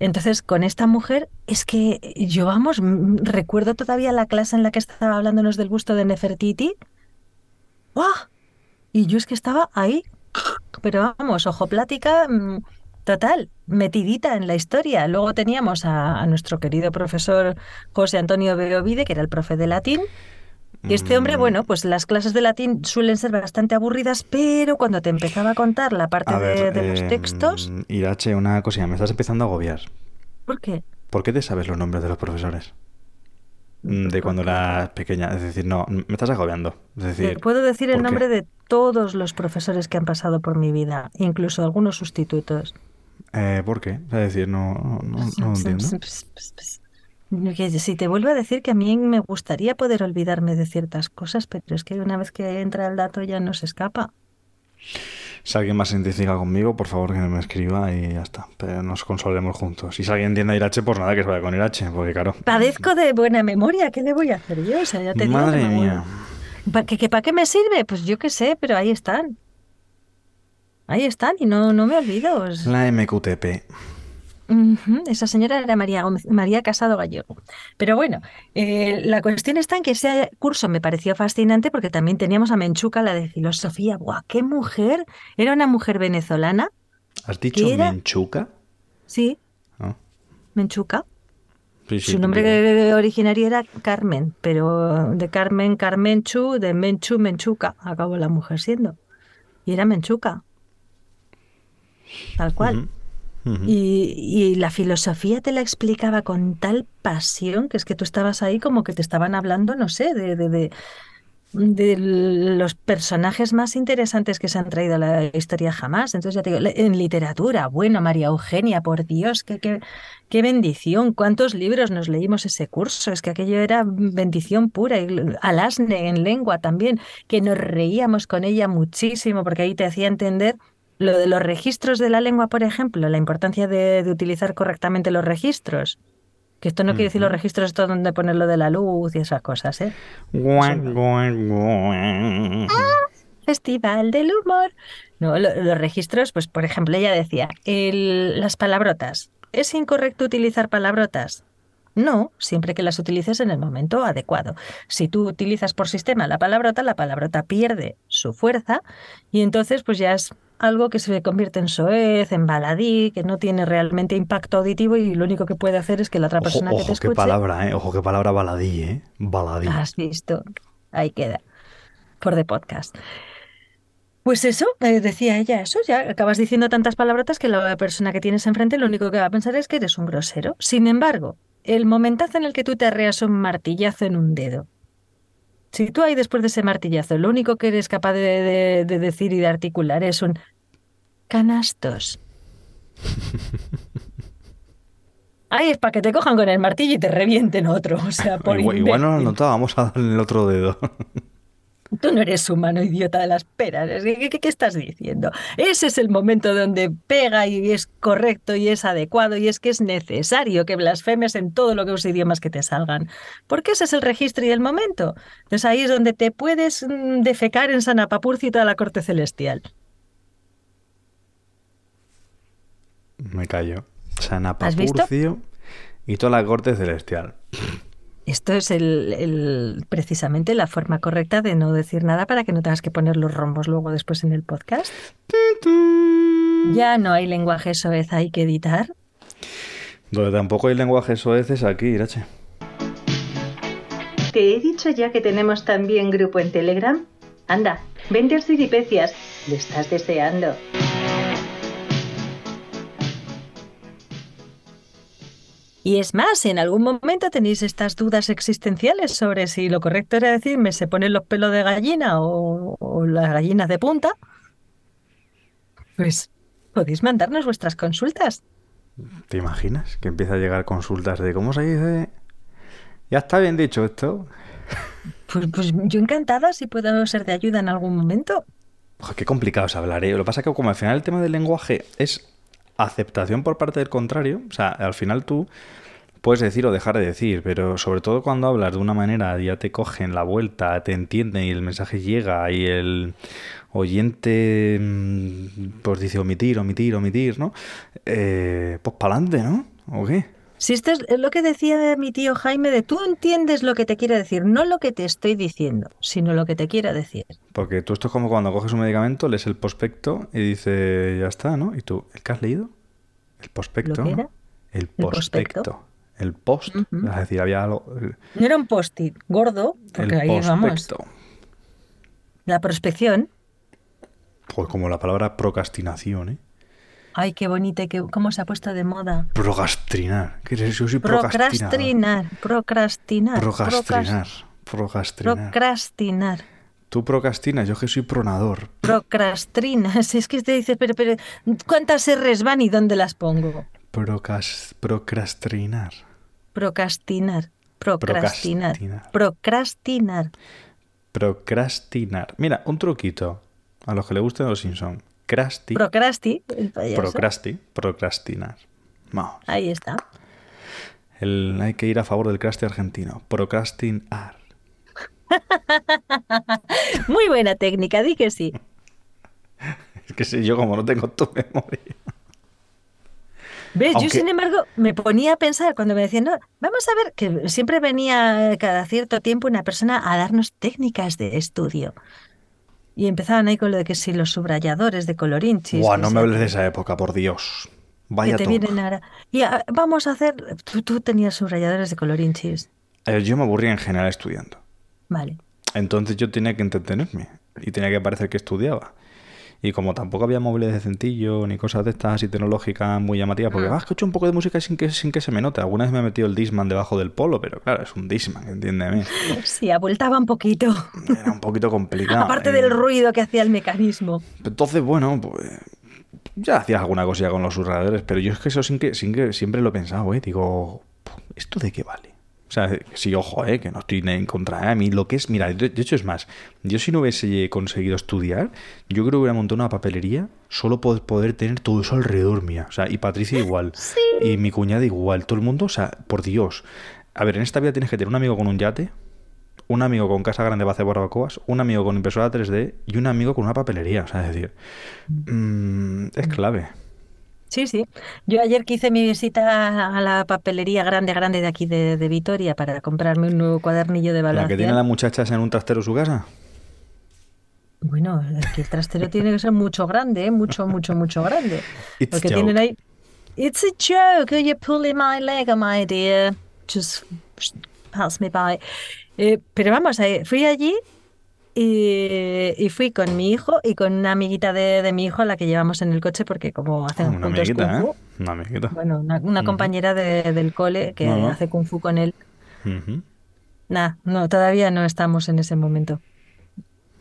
Entonces, con esta mujer, es que yo, vamos, recuerdo todavía la clase en la que estaba hablándonos del busto de Nefertiti. ¡Guau! Y yo es que estaba ahí, pero vamos, ojo plática mm, total, metidita en la historia. Luego teníamos a, a nuestro querido profesor José Antonio Beovide, que era el profe de latín. Y este hombre, Mm, bueno, pues las clases de latín suelen ser bastante aburridas, pero cuando te empezaba a contar la parte de, los textos, Irache, una cosilla, me estás empezando a agobiar. ¿por qué? ¿Por qué te sabes los nombres de los profesores? Mm, De cuando eras pequeña, es decir, no, me estás agobiando. Es decir, Puedo decir el nombre de todos los profesores que han pasado por mi vida, incluso algunos sustitutos. eh, ¿por qué? Es decir, no, no, no, no entiendo. Si te vuelvo a decir que a mí me gustaría poder olvidarme de ciertas cosas, pero es que una vez que entra el dato ya no se escapa. Si alguien más se identifica conmigo, por favor que me escriba y ya está. Pero nos consolemos juntos. Y si alguien entiende Irache, pues nada, que se vaya con Irache, porque claro. Padezco de buena memoria, ¿qué le voy a hacer yo? O sea, ya te digo que Madre voy- mía. ¿Pa- ¿Que, que ¿Para qué me sirve? Pues yo qué sé, pero ahí están. Ahí están y no, no me olvido. La MQTP. Esa señora era María, Gómez- María Casado Gallego. Pero bueno, eh, la cuestión está en que ese curso me pareció fascinante porque también teníamos a Menchuca, la de filosofía. ¡Buah, qué mujer! Era una mujer venezolana, ¿Has dicho. Menchuca? sí, Ah, Menchuca. sí, sí, Su nombre originario era Carmen, pero de Carmen, Carmenchu, de Menchu, Menchuca, acabó la mujer siendo. Y era Menchuca. Tal cual. Y, la filosofía te la explicaba con tal pasión que es que tú estabas ahí como que te estaban hablando, no sé, de, de, de, de los personajes más interesantes que se han traído a la historia jamás. Entonces ya te digo, en literatura, bueno, María Eugenia, por Dios, qué, qué, qué bendición, cuántos libros nos leímos ese curso, es que aquello era bendición pura, y Alasne en lengua también, que nos reíamos con ella muchísimo porque ahí te hacía entender lo de los registros de la lengua, por ejemplo, la importancia de, de utilizar correctamente los registros. Que esto no quiere decir los registros, esto donde poner lo de la luz y esas cosas, ¿eh? Festival del humor. No, lo- los registros, pues por ejemplo, ella decía, el- las palabrotas. ¿Es incorrecto utilizar palabrotas? No, siempre que las utilices en el momento adecuado. Si tú utilizas por sistema la palabrota, la palabrota pierde su fuerza y entonces pues ya es algo que se convierte en soez, en baladí, que no tiene realmente impacto auditivo y lo único que puede hacer es que la otra Ojo, persona que te ojo, qué escuche... palabra, ¿eh? Ojo, qué palabra baladí, ¿eh? Baladí. Has visto. Ahí queda. Por de podcast. Pues eso, eh, decía ella, eso ya acabas diciendo tantas palabrotas que la persona que tienes enfrente lo único que va a pensar es que eres un grosero. Sin embargo, el momentazo en el que tú te arreas un martillazo en un dedo, si tú ahí después de ese martillazo lo único que eres capaz de, de- de decir y de articular es un canastos. Ahí es para que te cojan con el martillo y te revienten otro. O sea, por Igual, igual no lo has notado, vamos a darle el otro dedo. Tú no eres humano, idiota de las peras. ¿Qué, qué- qué estás diciendo? Ese es el momento donde pega y es correcto y es adecuado y es que es necesario que blasfemes en todo lo que los idiomas que te salgan. Porque ese es el registro y el momento. Entonces ahí es donde te puedes mm, defecar en San Apapurcio y toda la corte celestial. Me callo. San ¿Has visto? Apapurcio y toda la corte celestial. Esto es el, el- precisamente la forma correcta de no decir nada para que no tengas que poner los rombos luego después en el podcast. Ya no hay lenguaje soez, hay que editar. Donde tampoco hay lenguaje soeces aquí, Irache. ¿Te he dicho ya que tenemos también grupo en Telegram? Anda, vente a Siripecias. Lo estás deseando. Y es más, si en algún momento tenéis estas dudas existenciales sobre si lo correcto era decirme se ponen los pelos de gallina o, o las gallinas de punta, pues podéis mandarnos vuestras consultas. ¿Te imaginas? Que empieza a llegar consultas de cómo se dice. Ya está bien dicho esto. Pues, pues yo encantada si puedo ser de ayuda en algún momento. Ojo, qué complicado es hablar, ¿eh? Lo que pasa es que como al final el tema del lenguaje es aceptación por parte del contrario, o sea, al final tú puedes decir o dejar de decir, pero sobre todo cuando hablas de una manera ya te cogen la vuelta, te entienden y el mensaje llega y el oyente mm, pues dice omitir, omitir, omitir, ¿no? Eh, pues para adelante, ¿no? ¿O qué? Si esto es lo que decía mi tío Jaime de tú entiendes lo que te quiere decir, no lo que te estoy diciendo, sino lo que te quiera decir. Porque tú esto es como cuando coges un medicamento, lees el prospecto y dice, ya está, ¿no? ¿Y tú, el que has leído? El prospecto, ¿Lo que ¿no? era? El prospecto. prospecto. El post. Es decir, había algo. El, No era un post-it gordo, porque el ahí vamos. prospecto. La prospección. Pues como la palabra procrastinación, ¿eh? Ay, qué bonita qué, cómo se ha puesto de moda. Procrastinar. ¿Qué es eso? Yo soy. Procrastinar, procrastinar, Procrastinar. procras- Procrastinar. procrastinar, Tú procrastinas, yo que soy pronador. procrastinas. Es que te dices, pero, pero, ¿cuántas R's van y dónde las pongo? Procas, procrastinar. Procrastinar, procrastinar, Procrastinar. procrastinar. Procrastinar. Mira, un truquito. A los que le gusten los Simpson. Crasti. Procrasti. Procrasti. Procrastinar. Vamos. Ahí está. El- hay que ir a favor del crasti argentino. Procrastinar. Muy buena técnica, di que sí. Es que si yo como no tengo tu memoria. ¿Ves? Yo, sin embargo, me ponía a pensar cuando me decían, no, vamos a ver, que siempre venía cada cierto tiempo una persona a darnos técnicas de estudio. Y empezaban ahí con lo de que si los subrayadores de colorinchis. Buah, no me hables de esa época, por Dios. que Vaya te vienen ahora. Y ah, vamos a hacer. Tú, tú tenías subrayadores de colorinchis. Eh, Yo me aburría en general estudiando. Vale. Entonces yo tenía que entretenerme y tenía que parecer que estudiaba. Y como tampoco había móviles de centillo ni cosas de estas así tecnológicas muy llamativas, porque Mm. ah, escucho un poco de música sin que, sin que se me note. Alguna vez me he metido el Disman debajo del polo, pero claro, es un Disman, entiéndeme. Sí, abultaba un poquito. Era un poquito complicado. Aparte Eh, del ruido que hacía el mecanismo. Entonces, bueno, pues ya hacías alguna cosilla con los subrayadores, pero yo es que eso sin que, sin que siempre lo he pensado, ¿eh? Digo, ¿esto de qué vale? O sea, sí, ojo, eh, que no estoy en contra. eh. A mí lo que es, mira, de, de hecho es más, yo si no hubiese conseguido estudiar, yo creo que hubiera montado una papelería solo por poder tener todo eso alrededor mía. O sea, y Patricia igual. Y mi cuñada igual. Todo el mundo, o sea, por Dios. A ver, en esta vida tienes que tener un amigo con un yate, un amigo con casa grande para hacer barbacoas, un amigo con impresora 3D y un amigo con una papelería. O sea, es decir, mm, es clave. Sí, sí. Yo ayer que hice mi visita a la papelería grande, grande de aquí de, de Vitoria para comprarme un nuevo cuadernillo de La que evaluación. tiene las muchachas en un trastero en su casa. Bueno, es que el trastero tiene que ser mucho grande, ¿eh? mucho, mucho, mucho grande. It's Porque joke. tienen ahí. It's a joke. Are you pulling my leg, my dear? Just pass me by. Eh, pero vamos, eh, fui allí y, y fui con mi hijo y con una amiguita de, de mi hijo a la que llevamos en el coche porque como hacen Una juntos amiguita, kung ¿eh? Una amiguita. bueno, una, una compañera de- del cole que hace kung fu con él. Ujú. Nah, no, todavía no estamos en ese momento.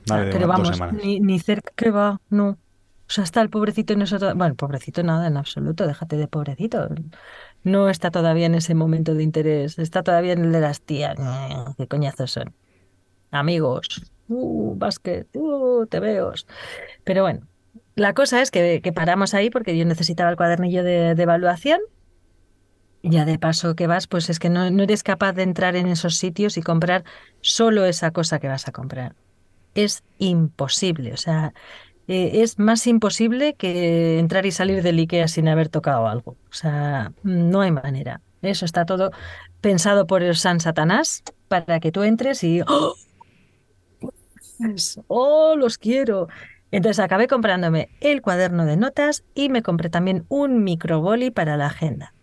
Vale, Ah, pero vamos, ni, ni cerca que va, no. O sea, está el pobrecito en eso. to- Bueno, pobrecito nada, en absoluto, déjate de pobrecito. No está todavía en ese momento de interés, está todavía en el de las tías. ¿Qué coñazos son? Amigos, uh, básquet, uh, te veos. Pero bueno, la cosa es que, que paramos ahí porque yo necesitaba el cuadernillo de, de evaluación. Ya de paso que vas, pues es que no, no eres capaz de entrar en esos sitios y comprar solo esa cosa que vas a comprar es imposible. O sea, eh, es más imposible que entrar y salir del IKEA sin haber tocado algo. O sea, no hay manera. Eso está todo pensado por el San Satanás para que tú entres y ¡oh! ¡Oh, los quiero! Entonces acabé comprándome el cuaderno de notas y me compré también un microboli para la agenda.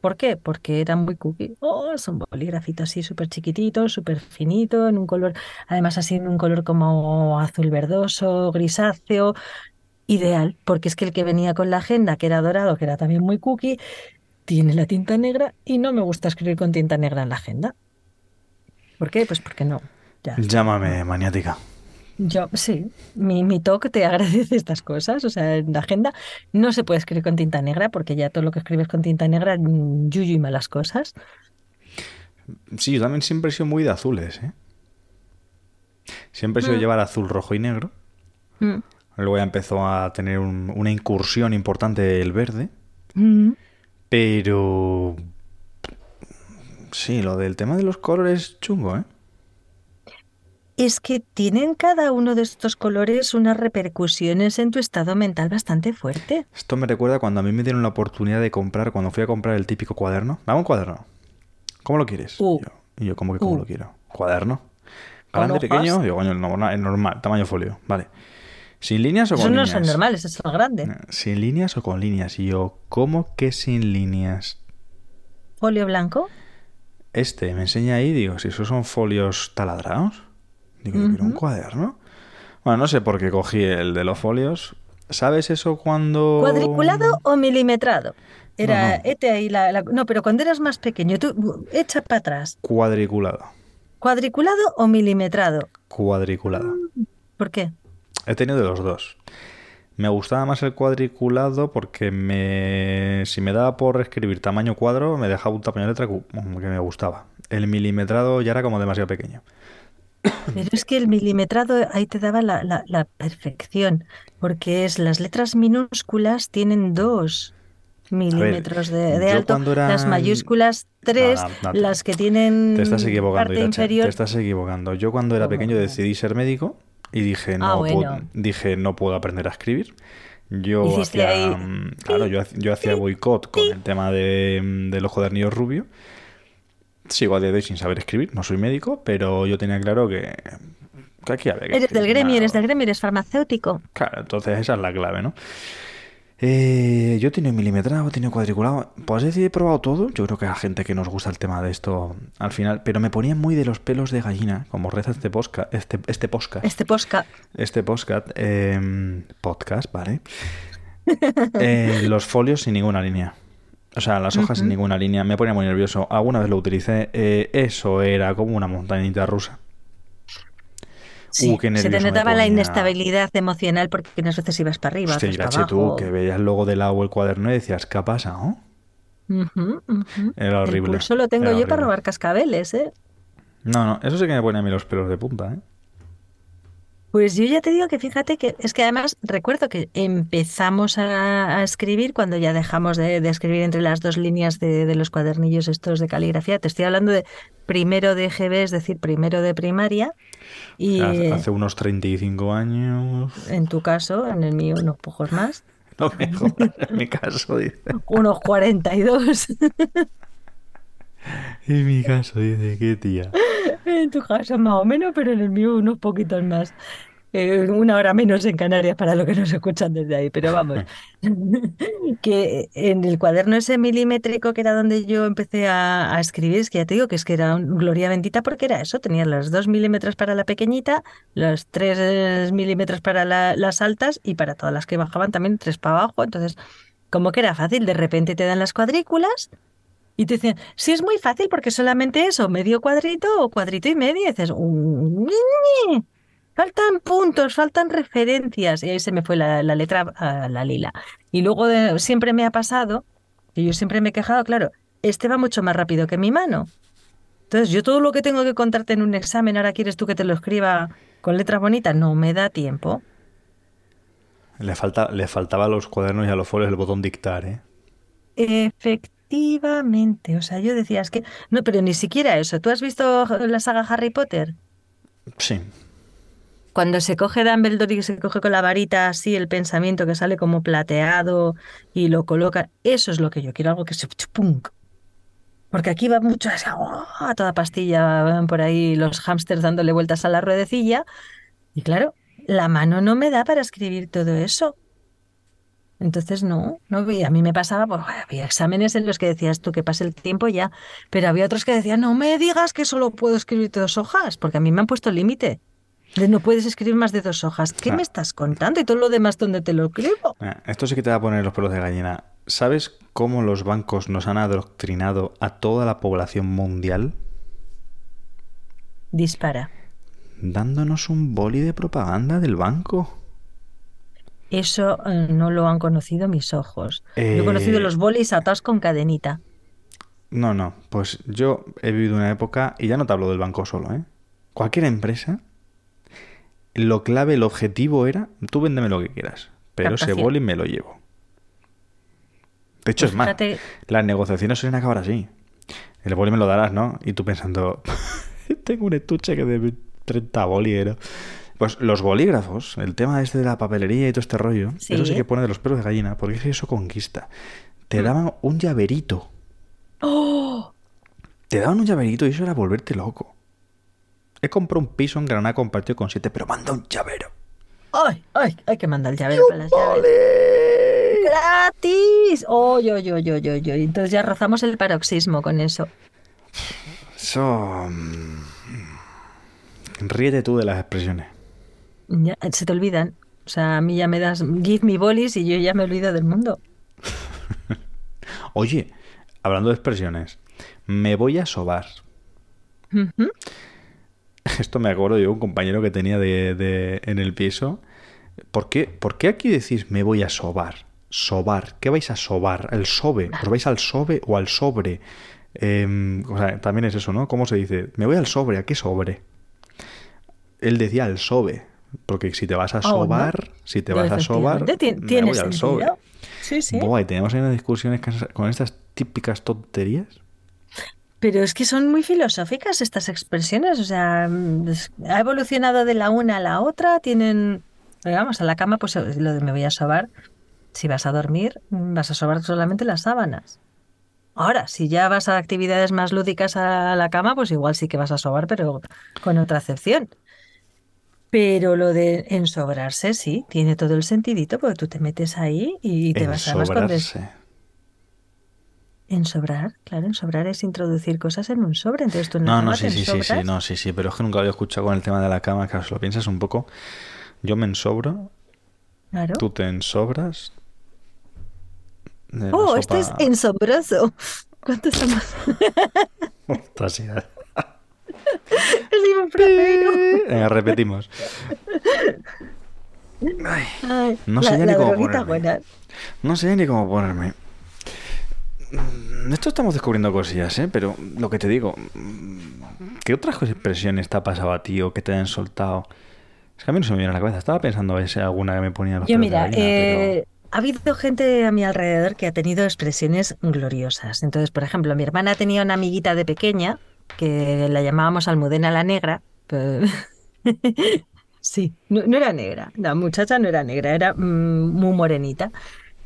¿Por qué? Porque era muy cookie. Oh, es un bolígrafito así súper chiquitito, súper finito, en un color, además así en un color como azul verdoso, grisáceo. Ideal, porque es que el que venía con la agenda, que era dorado, que era también muy cookie, tiene la tinta negra y no me gusta escribir con tinta negra en la agenda. ¿Por qué? Pues porque no. Ya. Llámame maniática. Yo, sí, mi, mi TOC te agradece estas cosas. O sea, en la agenda no se puede escribir con tinta negra porque ya todo lo que escribes con tinta negra, mm, yuyu y malas cosas. Sí, yo también siempre he sido muy de azules, ¿eh? Siempre he sido Mm. llevar azul, rojo y negro. Mm. Luego ya empezó a tener un- una incursión importante el verde. Mm. Pero... Sí, lo del tema de los colores chungo, ¿eh? Es que tienen cada uno de estos colores unas repercusiones en tu estado mental bastante fuerte. Esto me recuerda cuando a mí me dieron la oportunidad de comprar, cuando fui a comprar el típico cuaderno. Dame un cuaderno. ¿Cómo lo quieres? Uh. Y yo, y yo, ¿cómo que cómo Uh. lo quiero? ¿Cuaderno? ¿Con ¿Grande, pequeño? Digo, coño, no, es normal, tamaño folio. Vale. ¿Sin líneas o con Esos no líneas? son normales, esos son grandes. ¿Sin líneas o con líneas? Y yo, ¿cómo que sin líneas? Folio blanco. Este me enseña ahí, digo, si esos son folios taladrados. Digo, yo quiero un cuaderno. Bueno, no sé por qué cogí el de los folios. ¿Sabes eso cuando. ¿Cuadriculado o milimetrado? Era, No, no. este ahí, la, la- no, pero cuando eras más pequeño, tú echa para atrás. Cuadriculado. ¿Cuadriculado o milimetrado? Cuadriculado. ¿Por qué? He tenido de los dos. Me gustaba más el cuadriculado porque me si me daba por escribir tamaño cuadro, me dejaba un tamaño de letra que me gustaba. El milimetrado ya era como demasiado pequeño. Pero es que el milimetrado ahí te daba la, la- la perfección, porque es las letras minúsculas tienen dos milímetros de, de alto, las mayúsculas tres, No, no, no, las que tienen Te estás equivocando, parte inferior. Te estás equivocando. Yo cuando era pequeño decidí ser médico y dije no, Ah, puedo, bueno. dije no puedo aprender a escribir. Yo hacía, ahí, claro, yo, yo hacía boicot con el tema de, mm, de los cuadernillos rubio. Sigo a día de hoy sin saber escribir, no soy médico, pero yo tenía claro que, que aquí había que Eres del gremio, eres del gremio, eres farmacéutico. Claro, entonces esa es la clave, ¿no? Eh, yo he tenido milimetrado, he tenido cuadriculado. Pues decir, he probado todo. Yo creo que a gente que nos gusta el tema de esto al final. Pero me ponía muy de los pelos de gallina, como reza este podcast. Este, este podcast. Este posca. Este podcast. eh, podcast, ¿vale? Eh, los folios sin ninguna línea. O sea, las hojas sin Ujú. ninguna línea. Me ponía muy nervioso. Alguna vez lo utilicé. eh, eso era como una montañita rusa. Sí, Uh, se te notaba la inestabilidad emocional porque unas veces ibas para arriba, Hostia, otras para Irache, tú, abajo. que veías el logo del agua el cuaderno y decías, ¿qué ha pasado? Ujú, ujú. Era El horrible. pulso lo tengo Era yo para horrible. robar cascabeles, ¿eh? No, no, eso sí que me pone a mí los pelos de punta, ¿eh? Pues yo ya te digo que fíjate que es que además recuerdo que empezamos a, a escribir cuando ya dejamos de, de escribir entre las dos líneas de, de los cuadernillos estos de caligrafía. Te estoy hablando de primero de GB, es decir, primero de primaria. Y Hace, hace unos 35 años. en tu caso, en el mío, unos pocos más, No me jodas, en mi caso, dice. unos 42. En mi caso, dice, qué tía. En tu caso más o menos, pero en el mío unos poquitos más. Eh, una hora menos en Canarias para lo que nos escuchan desde ahí, pero vamos. que en el cuaderno ese milimétrico que era donde yo empecé a, a escribir, es que ya te digo que es que era un- gloria bendita porque era eso, tenía los dos milímetros para la pequeñita, los tres milímetros para la- las altas y para todas las que bajaban también tres para abajo. Entonces, como que era fácil, de repente te dan las cuadrículas y te dicen, sí es muy fácil porque solamente eso, medio cuadrito o cuadrito y medio. Y dices, "Mm, faltan puntos, faltan referencias. Y ahí se me fue la, la letra a la lila. Y luego de- siempre me ha pasado, que yo siempre me he quejado, claro, este va mucho más rápido que mi mano. Entonces, yo todo lo que tengo que contarte en un examen, ahora quieres tú que te lo escriba con letras bonitas, no me da tiempo. Le, falta, le faltaba a los cuadernos y a los folios el botón dictar, ¿eh? Efectivamente, o sea, yo decía, es que, no, pero ni siquiera eso. ¿Tú has visto la saga Harry Potter? Sí. Cuando se coge Dumbledore y se coge con la varita así el pensamiento que sale como plateado y lo coloca, eso es lo que yo quiero, algo que se punk. Porque aquí va mucho ¡oh! a toda pastilla, van por ahí los hámsters dándole vueltas a la ruedecilla. Y claro, la mano no me da para escribir todo eso. Entonces no, no, a mí me pasaba, pues había exámenes en los que decías tú que pase el tiempo ya, pero había otros que decían, no me digas que solo puedo escribir dos hojas, porque a mí me han puesto límite. De no puedes escribir más de dos hojas. ¿Qué Ah. me estás contando? Y todo lo demás, ¿dónde te lo escribo? Ah, Esto sí que te va a poner los pelos de gallina. ¿Sabes cómo los bancos nos han adoctrinado a toda la población mundial? Dispara. Dándonos un boli de propaganda del banco. Eso eh, no lo han conocido mis ojos. Yo he Eh, conocido los bolis atados con cadenita. No, no, pues yo he vivido una época, y ya no te hablo del banco solo, ¿eh? Cualquier empresa, lo clave, el objetivo era, tú véndeme lo que quieras, pero ese boli me lo llevo. De hecho, Pues es más, fíjate- las negociaciones suelen acabar así. El boli me lo darás, ¿no? Y tú pensando, tengo un estuche que de 30 boli era. Pues los bolígrafos, el tema este de la papelería y todo este rollo, Sí. eso sí que pone de los pelos de gallina, porque es que eso conquista. Te daban un llaverito. ¡Oh! Te daban un llaverito y eso era volverte loco. He comprado un piso en Granada compartido con siete, pero manda un llavero. ¡Ay! ¡Ay! Hay que mandar el llavero para las llaves. ¡Gratis! ¡Oy, oy, oy, oy, oy, oy! Entonces ya rozamos el paroxismo con eso. Eso. mm, Ríete tú de las expresiones. Ya, se te olvidan. O sea, a mí ya me das give me bolis y yo ya me olvido del mundo. Oye, hablando de expresiones, me voy a sobar. Esto me acuerdo yo, un compañero que tenía de, de- en el piso. ¿Por qué, ¿Por qué aquí decís me voy a sobar? Sobar. ¿Qué vais a sobar? ¿El sobe? ¿Os vais al sobe o al sobre? Em, o sea, también es eso, ¿no? ¿Cómo se dice? Me voy al sobre. ¿A qué sobre? Él decía al sobe. Porque si te vas a Ah, sobar, si te vas a sobar, tiene voy al sobe. Sí, sí. Y teníamos ahí unas discusiones con estas típicas tonterías. Pero es que son muy filosóficas estas expresiones. O sea, mm, ha evolucionado de la una a la otra. Tienen. Vamos, a la cama, pues lo de me voy a sobar. Si vas a dormir, mm, vas a sobar solamente las sábanas. Ahora, si ya vas a actividades más lúdicas a la cama, pues igual sí que vas a sobar, pero con otra acepción. Pero lo de ensobrarse, sí, tiene todo el sentidito, porque tú te metes ahí y te vas des- Ensobrarse. Ensobrar, claro, ensobrar es introducir cosas en un sobre. Entonces tú en No, no, sí, sí, sí, sí, no, sí, sí, pero es que nunca lo había escuchado con el tema de la cama, claro, si lo piensas un poco, yo me ensobro, Claro. tú te ensobras. Oh, esto es sopa- ensombroso. ¿Cuánto estamos? Ostras, sí. Es ibuprofeno. Venga, repetimos. Ay, Ay, No la, sé ya ni cómo ponerme. buena. no sé ni cómo ponerme. esto estamos descubriendo cosillas, ¿eh? Pero lo que te digo, mm, ¿qué otras expresiones te ha pasado a ti o que te hayan soltado? Es que a mí no se me viene a la cabeza. Estaba pensando a ver si alguna que me ponía los Yo mira, pero- eh, ha habido gente a mi alrededor que ha tenido expresiones gloriosas. Entonces, por ejemplo, mi hermana tenía una amiguita de pequeña que la llamábamos Almudena la Negra. Sí, no, no era negra, la muchacha no era negra, era mm, muy morenita.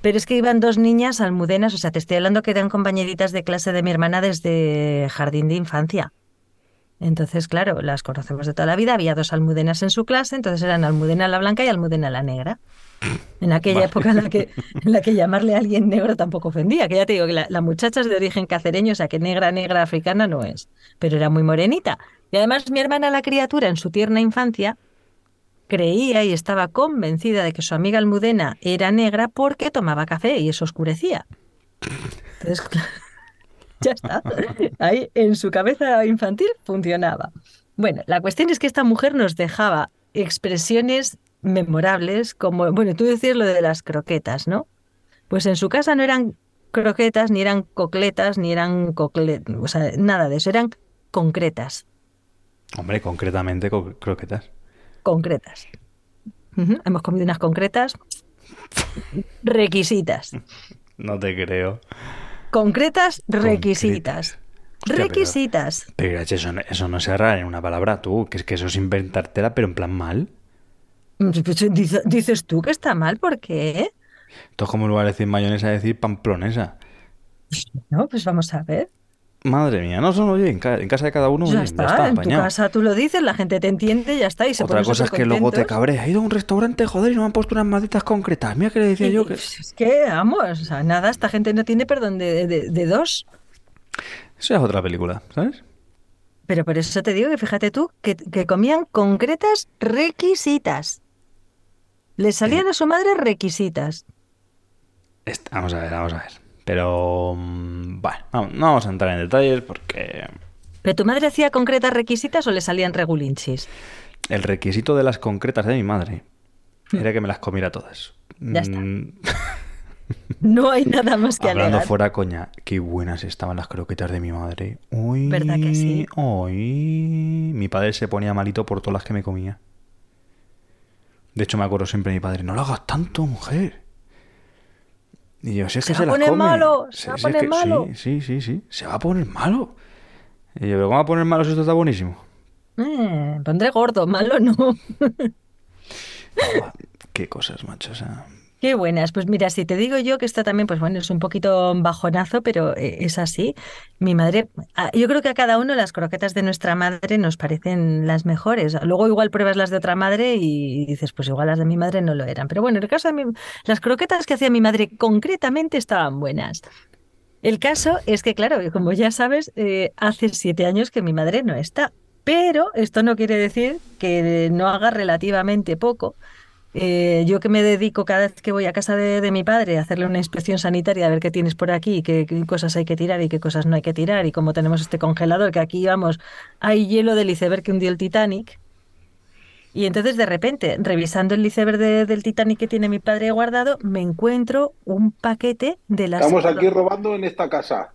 Pero es que iban dos niñas almudenas, o sea, te estoy hablando que eran compañeritas de clase de mi hermana desde jardín de infancia. Entonces, claro, las conocemos de toda la vida. Había dos almudenas en su clase, entonces eran Almudena la blanca y Almudena la negra. En aquella Vale. época en la, que, en la que llamarle a alguien negro tampoco ofendía, que ya te digo que la, la muchacha es de origen cacereño, o sea que negra, negra, africana no es, pero era muy morenita. Y además mi hermana, la criatura, en su tierna infancia, creía y estaba convencida de que su amiga Almudena era negra porque tomaba café y eso oscurecía. Entonces, claro, ya está. Ahí en su cabeza infantil funcionaba. Bueno, la cuestión es que esta mujer nos dejaba expresiones memorables, como, bueno, tú decías lo de las croquetas, ¿no? Pues en su casa no eran croquetas, ni eran cocletas, ni eran cocle... o sea, nada de eso, eran concretas, Hombre, concretamente co- croquetas. concretas. Hemos comido unas concretas requisitas. No te creo. Concretas requisitas. Hostia, pero- Requisitas. Pero eso, eso no se rara en una palabra, tú. Que es que eso es inventártela, pero en plan mal. Pues, dice- Dices tú que está mal, ¿por qué? Esto es como en lugar de decir mayonesa, decir pamplonesa. No, pues vamos a ver. Madre mía, no son, oye, en, ca- en casa de cada uno, ya oye, está, ya está, en tu casa tú lo dices, la gente te entiende, ya está. Y se Otra cosa es que luego te cabreas. He ido a un restaurante, joder, y no me han puesto unas malditas concretas. Mira que le decía yo que... Es que, vamos, o sea, nada, esta gente no tiene perdón de, de- de dos. Eso es otra película, ¿sabes? Pero por eso te digo que fíjate tú, que, que comían concretas requisitas. Le salían a su madre requisitas. Vamos a ver, vamos a ver. Pero... mm, Bueno, no vamos a entrar en detalles porque... ¿Pero tu madre hacía concretas requisitas o le salían regulinchis? El requisito de las concretas de mi madre era que me las comiera todas. Hmm. Ya está. Mm, No hay nada más que Hablando alegar. fuera coña, qué buenas estaban las croquetas de mi madre. Uy, ¿Verdad que sí? uy. Mi padre se ponía malito por todas las que me comía. De hecho, me acuerdo siempre de mi padre, no lo hagas tanto, mujer. Y yo, si es que Se se, va a poner malo, se va a es poner que- malo. Sí, sí, sí, sí. Se va a poner malo. Y yo, ¿pero cómo va a poner malo si esto está buenísimo? Eh, pondré gordo, malo no. Qué cosas, macho. O sea, Qué buenas. Pues mira, si te digo yo que esto también, pues bueno, es un poquito bajonazo, pero eh, es así. Mi madre, ah, yo creo que a cada uno las croquetas de nuestra madre nos parecen las mejores. Luego igual pruebas las de otra madre y dices, pues igual las de mi madre no lo eran. Pero bueno, en el caso de mi, las croquetas que hacía mi madre concretamente estaban buenas. El caso es que, claro, como ya sabes, eh, hace siete años que mi madre no está. Pero esto no quiere decir que no haga relativamente poco. Eh, yo que me dedico cada vez que voy a casa de, de mi padre a hacerle una inspección sanitaria, a ver qué tienes por aquí, qué, qué cosas hay que tirar y qué cosas no hay que tirar, y como tenemos este congelador, que aquí, vamos, hay hielo del iceberg que hundió el Titanic. Y entonces, de repente, revisando el iceberg de- del Titanic que tiene mi padre guardado, me encuentro un paquete de las... Estamos aquí robando en esta casa.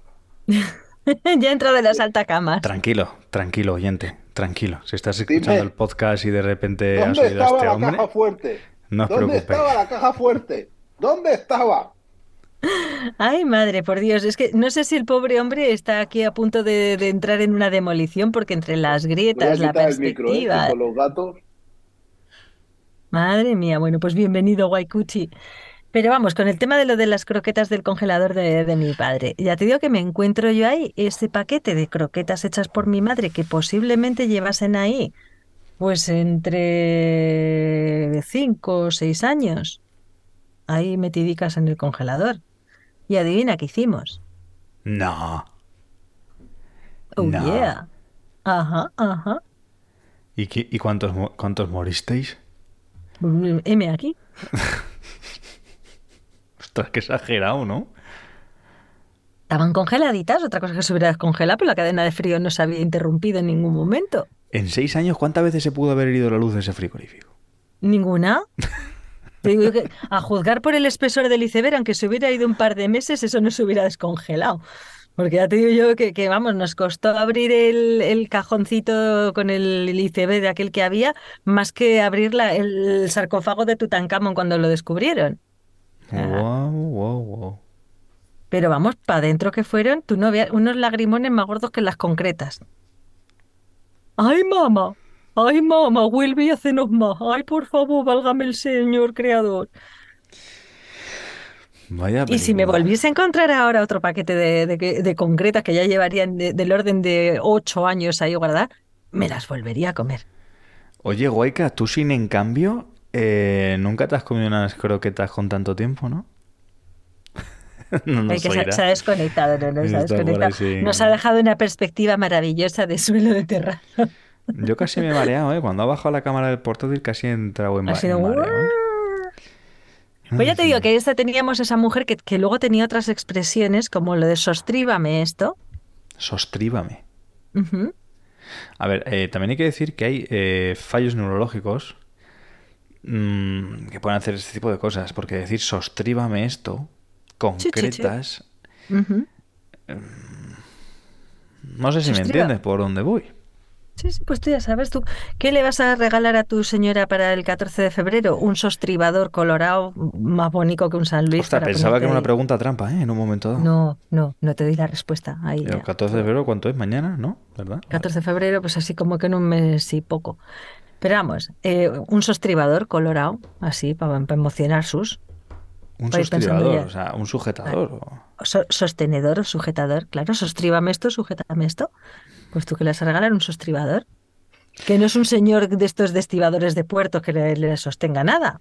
ya he entrado en las altacamas. tranquilo, tranquilo, oyente. Tranquilo. Si estás Dime. escuchando el podcast y de repente has ¿Dónde oído a estaba este la hombre, caja fuerte? no os ¿Dónde preocupéis. estaba la caja fuerte? ¿Dónde estaba? Ay, madre, por Dios, es que no sé si el pobre hombre está aquí a punto de, de entrar en una demolición porque entre las Voy a grietas, la quitar el micro, ¿eh? perspectiva... con los gatos. Madre mía, bueno, pues bienvenido, Guaycuchi. Pero vamos, con el tema de lo de las croquetas del congelador de, de mi padre. Ya te digo que me encuentro yo ahí ese paquete de croquetas hechas por mi madre que posiblemente llevasen ahí, pues entre cinco o seis años, ahí metidicas en el congelador. Y adivina qué hicimos. No. Oh, No. yeah. Ajá, ajá. ¿Y, qué- y cuántos, cuántos moristeis? M aquí. Ostras, qué exagerado, ¿no? Estaban congeladitas, otra cosa que se hubiera descongelado, pero la cadena de frío no se había interrumpido en ningún momento. En seis años, ¿cuántas veces se pudo haber ido la luz de ese frigorífico? ¿Ninguna? Te digo que a juzgar por el espesor del iceberg, aunque se hubiera ido un par de meses, eso no se hubiera descongelado. Porque ya te digo yo que, que, vamos, nos costó abrir el, el cajoncito con el ICB de aquel que había, más que abrir la- el sarcófago de Tutankamón cuando lo descubrieron. Wow, wow, wow. Pero vamos, para adentro que fueron, tú no veas, unos lagrimones más gordos que las concretas. ¡Ay, mamá! ¡Ay, mamá! Vuelve y hacenos más. ¡Ay, por favor, válgame el Señor Creador! Vaya Y si me volviese a encontrar ahora otro paquete de, de, de concretas que ya llevarían de- del orden de ocho años ahí guardadas, me las volvería a comer. Oye, Guayca, tú sin en cambio, eh, nunca te has comido unas croquetas con tanto tiempo, ¿no? no nos que se, ha desconectado, no, no, se ha Está por ahí, desconectado. sí. Nos ha dejado una perspectiva maravillosa de suelo de terraza. Yo casi me he mareado, ¿eh? Cuando ha bajado la cámara del portátil casi he entrado en, Ha sido en mareo, ¿eh? Pues ya te digo que esta teníamos esa mujer que, que luego tenía otras expresiones como lo de sostríbame esto. Sostríbame. A ver, eh, también hay que decir que hay eh, fallos neurológicos mm, que pueden hacer este tipo de cosas, porque decir sostríbame esto, Sí, sí, sí. concretas, Ujú. no sé si me Sostriba. entiendes por dónde voy. Sí, sí, pues tú ya sabes, tú, ¿qué le vas a regalar a tu señora para el 14 de febrero? Un sostribador colorado más bonito que un San Luis. Ostras, pensaba que era una pregunta trampa, ¿eh? En un momento dado. No, no, no te doy la respuesta. Ahí El ya. 14 de febrero, ¿cuánto es? ¿Mañana? ¿No? ¿Verdad? 14 de febrero, pues así como que en un mes y poco. Pero vamos, eh, un sostribador colorado, así, para, para emocionar sus. Un ya. o sea, un sujetador. o- So- sostenedor o sujetador, claro, sostríbame esto, sujétame esto. Pues tú que le vas a regalar un sostribador. Que no es un señor de estos de estibadores de puerto que le, le sostenga nada.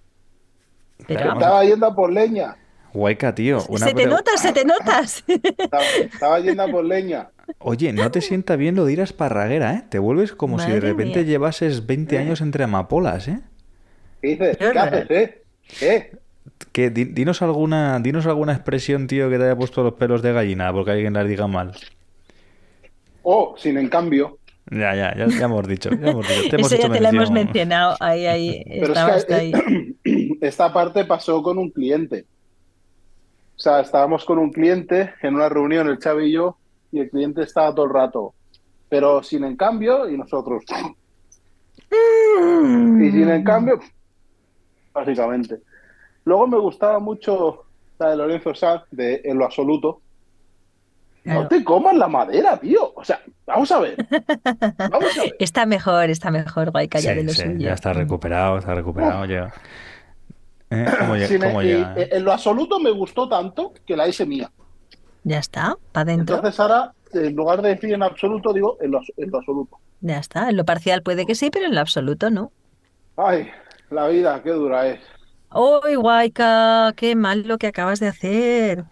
Pero Claro, Estaba yendo a por leña. Guayca, tío. Una se te pre- nota, se te notas. Estaba, estaba yendo a por leña. Oye, no te sienta bien lo de ir a esparraguera, ¿eh? Te vuelves como si de repente mía. llevases 20 años entre amapolas, ¿eh? ¿Qué dices? Qué ¿Qué haces, eh? ¿Qué? Dinos alguna, dinos alguna expresión, tío, que te haya puesto los pelos de gallina, porque alguien las diga mal. Oh, sin en cambio. Ya, ya, ya, ya hemos dicho, ya hemos dicho. Te hemos Eso ya te la hemos mencionado. Ahí, ahí, Pero estaba es hasta que ahí. eh, esta parte pasó con un cliente. O sea, estábamos con un cliente en una reunión, el Xavi y yo, y el cliente estaba todo el rato. Pero sin en cambio, y nosotros. Y sin en cambio, básicamente. Luego me gustaba mucho la de Lorenzo Sanz, de En lo absoluto. Claro. No te comas la madera, tío. O sea, vamos a ver. Vamos a ver. Está mejor, está mejor, Guayca, ya Sí, de lo sí, suyo. ya está recuperado, está recuperado, llega. ¿Eh? ¿Cómo llega? Sin- cómo y- llega? eh, en lo absoluto me gustó tanto que la hice mía. Ya está, para adentro. Entonces ahora, en lugar de decir en absoluto, digo en lo, en lo absoluto. Ya está. En lo parcial puede que sí, pero en lo absoluto no. Ay, la vida, qué dura es. ¡Uy, Guayca! ¡Qué mal lo que acabas de hacer!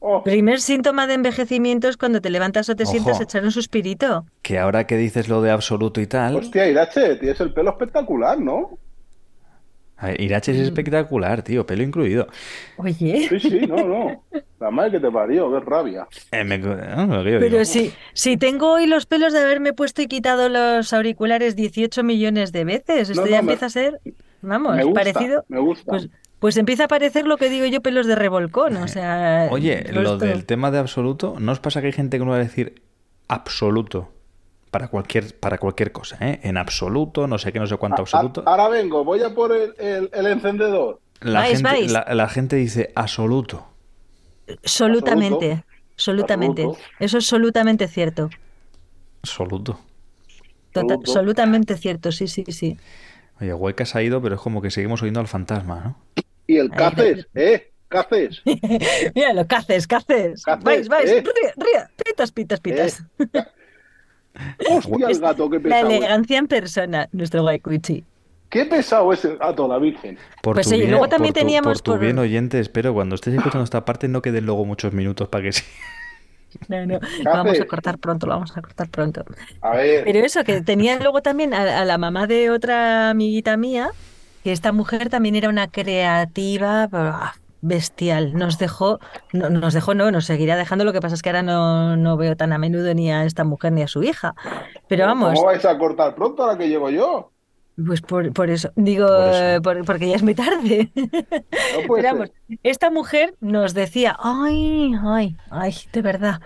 Oh, Primer síntoma de envejecimiento es cuando te levantas o te Ojo. sientas a echar un suspirito. Que ahora que dices lo de absoluto y tal, hostia, Irache, tienes el pelo espectacular, ¿no? A ver, Irache es espectacular, tío, pelo incluido. Oye, Sí, sí, no, no. La madre que te parió, qué rabia. Eh, me- ah, lo que yo pero si, si tengo hoy los pelos de haberme puesto y quitado los auriculares 18 millones de veces, esto No, ya no, me- empieza a ser, vamos, me gusta, parecido. me gusta. Pues, pues empieza a parecer lo que digo yo, pelos de revolcón. O sea, Oye, lo esto- del tema de absoluto, ¿no os pasa que hay gente que no va a decir absoluto para cualquier, para cualquier cosa, ¿eh? En absoluto, no sé qué, no sé cuánto absoluto. a- ahora vengo, voy a por el, el- el encendedor. La vais, gente, vais. La, la gente dice absoluto. Absolutamente, absolutamente. Absoluto. Eso es absolutamente cierto. Absoluto. Total- Absoluto. absolutamente cierto, sí, sí, sí. Oye, Hueca se ha ido, pero es como que seguimos oyendo al fantasma, ¿no? Y el caces, ¿eh? Caces. Mira, lo que haces, ¿qué haces? Caces, Vais, vais, eh. ría, ría, pitas, pitas, pitas. Hostia, el gato, qué La pesado. es. elegancia en persona, nuestro guaycuichi. Qué pesado es el gato, la virgen. Por Pues tu oye, bien, luego también por tu- teníamos por tu por- bien oyente, espero cuando estés escuchando esta parte no queden luego muchos minutos para que sí. No, no, lo vamos a cortar pronto, lo vamos a cortar pronto. A ver, Pero eso, que tenía luego también a, a la mamá de otra amiguita mía, que esta mujer también era una creativa bestial. Nos dejó, no, nos dejó, no, nos seguirá dejando. Lo que pasa es que ahora no, no veo tan a menudo ni a esta mujer ni a su hija. Pero vamos, ¿cómo vais a cortar pronto ahora que llego yo? pues por, por eso, digo, Por eso. eh, por- porque ya es muy tarde. No Pero vamos, esta mujer nos decía, ay, ay, ay, de verdad,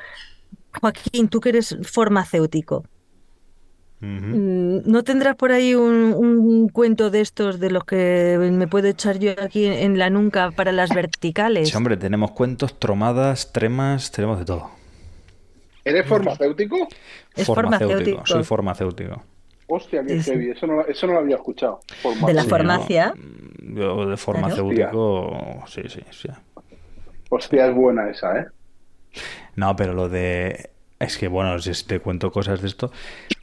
Joaquín, tú que eres farmacéutico, Mm, ¿no tendrás por ahí un, un cuento de estos de los que me puedo echar yo aquí en, en la nuca para las verticales? Sí, hombre, tenemos cuentos, tromadas, tremas, tenemos de todo. ¿Eres farmacéutico? Es farmacéutico. Soy farmacéutico. Hostia, qué Sí, heavy. Eso no, eso no lo había escuchado. De la Sí, farmacia. ¿no? Yo de farmacéutico, sí, sí, sí. Hostia, es buena esa, ¿eh? No, pero lo de... Es que, bueno, si te cuento cosas de esto...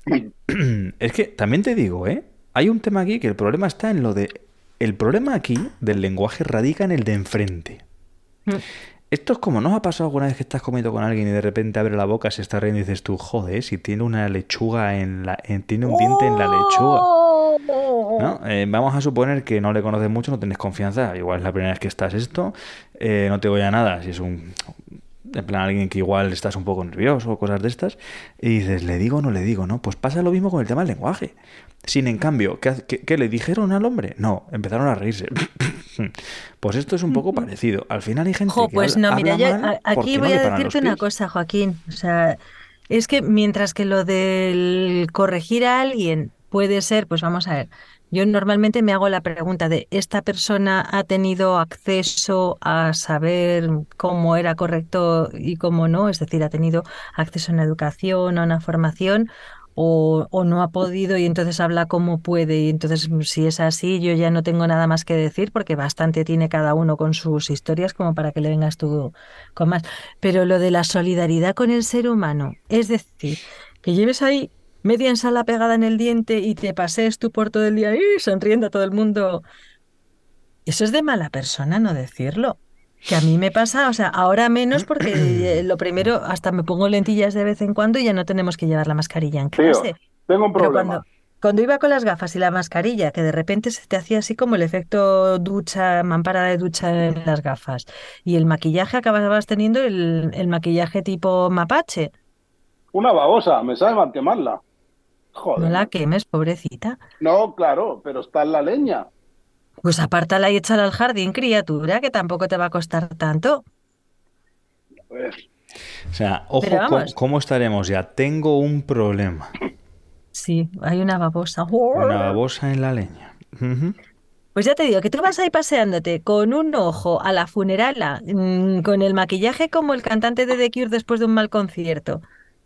Es que también te digo, ¿eh? Hay un tema aquí que el problema está en lo de... El problema aquí del lenguaje radica en el de enfrente. Mm. Esto es como, ¿no os ha pasado alguna vez que estás comiendo con alguien y de repente abre la boca, se está riendo y dices tú, joder, si tiene una lechuga en la... en- tiene un diente en la lechuga. ¿no? Eh, vamos a suponer que no le conoces mucho, no tienes confianza. Igual es la primera vez que estás esto. eh, no te voy a nada. Si es un. En plan, alguien que igual estás un poco nervioso o cosas de estas. Y dices, ¿le digo o no le digo? No, pues pasa lo mismo con el tema del lenguaje. Sin en cambio, ¿qué, qué- qué le dijeron al hombre? No, empezaron a reírse. pues esto es un poco parecido. Al final hay gente Jo, que pues habla- no, mira, habla yo mal a- porque aquí voy a decirte una cosa, Joaquín. O sea, es que mientras que lo del corregir a alguien puede ser, pues vamos a ver, yo normalmente me hago la pregunta de, ¿esta persona ha tenido acceso a saber cómo era correcto y cómo no? Es decir, ¿ha tenido acceso a una educación, a una formación? O, no ha podido y entonces habla como puede y entonces si es así yo ya no tengo nada más que decir porque bastante tiene cada uno con sus historias como para que le vengas tú con más. Pero lo de la solidaridad con el ser humano, es decir, que lleves ahí media ensala pegada en el diente y te pasees tú por todo el día ¡ih! sonriendo a todo el mundo. Eso es de mala persona no decirlo. Que a mí me pasa, o sea, ahora menos porque eh, lo primero, hasta me pongo lentillas de vez en cuando y ya no tenemos que llevar la mascarilla en Tío, clase. tengo un problema. cuando, cuando iba con las gafas y la mascarilla, que de repente se te hacía así como el efecto ducha, mampara de ducha en las gafas, y el maquillaje acababas teniendo el, el maquillaje tipo mapache. Una babosa, me sabe mal quemarla. Joder. No la quemes, pobrecita. No, claro, pero está en la leña. Pues apártala y échala al jardín, criatura, que tampoco te va a costar tanto. A ver, O sea, ojo, ¿cómo, estaremos ya? Tengo un problema. Sí, hay una babosa. Una babosa en la leña. Pues ya te digo que tú vas ahí paseándote con un ojo a la funerala, mm, con el maquillaje como el cantante de The Cure después de un mal concierto.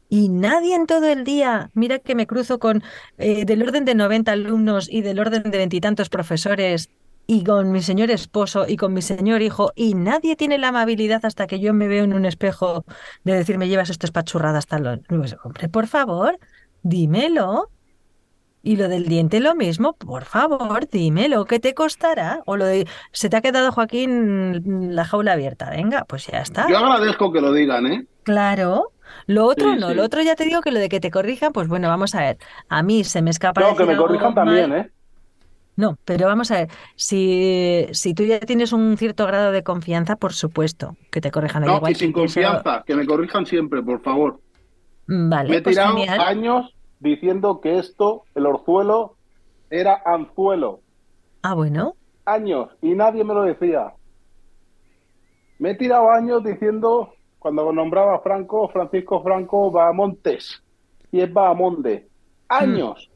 Y nadie en todo el día, mira que me cruzo con eh, del orden de 90 alumnos y del orden de veintitantos profesores y con mi señor esposo y con mi señor hijo y nadie tiene la amabilidad hasta que yo me veo en un espejo de decirme llevas esto espachurrada hasta los... Pues, hombre, por favor, dímelo. Y lo del diente lo mismo, por favor, dímelo, ¿qué te costará? O lo de, se te ha quedado Joaquín la jaula abierta, venga, pues ya está. yo agradezco que lo digan, ¿eh? Claro. Lo otro Sí, no, sí. lo otro ya te digo que lo de que te corrijan, pues bueno, vamos a ver. A mí se me escapa No, que me corrijan mal. también, ¿eh? No, pero vamos a ver, si, si tú ya tienes un cierto grado de confianza, por supuesto, que te corrijan. No, igual y sin confianza, que me corrijan siempre, por favor. Mm, Vale, Me he pues tirado genial. años diciendo que esto, el orzuelo, era anzuelo. Ah, bueno. Años, y nadie me lo decía. Me he tirado años diciendo, cuando nombraba a Franco, Francisco Franco Bahamontes, y es Bahamonde. Años.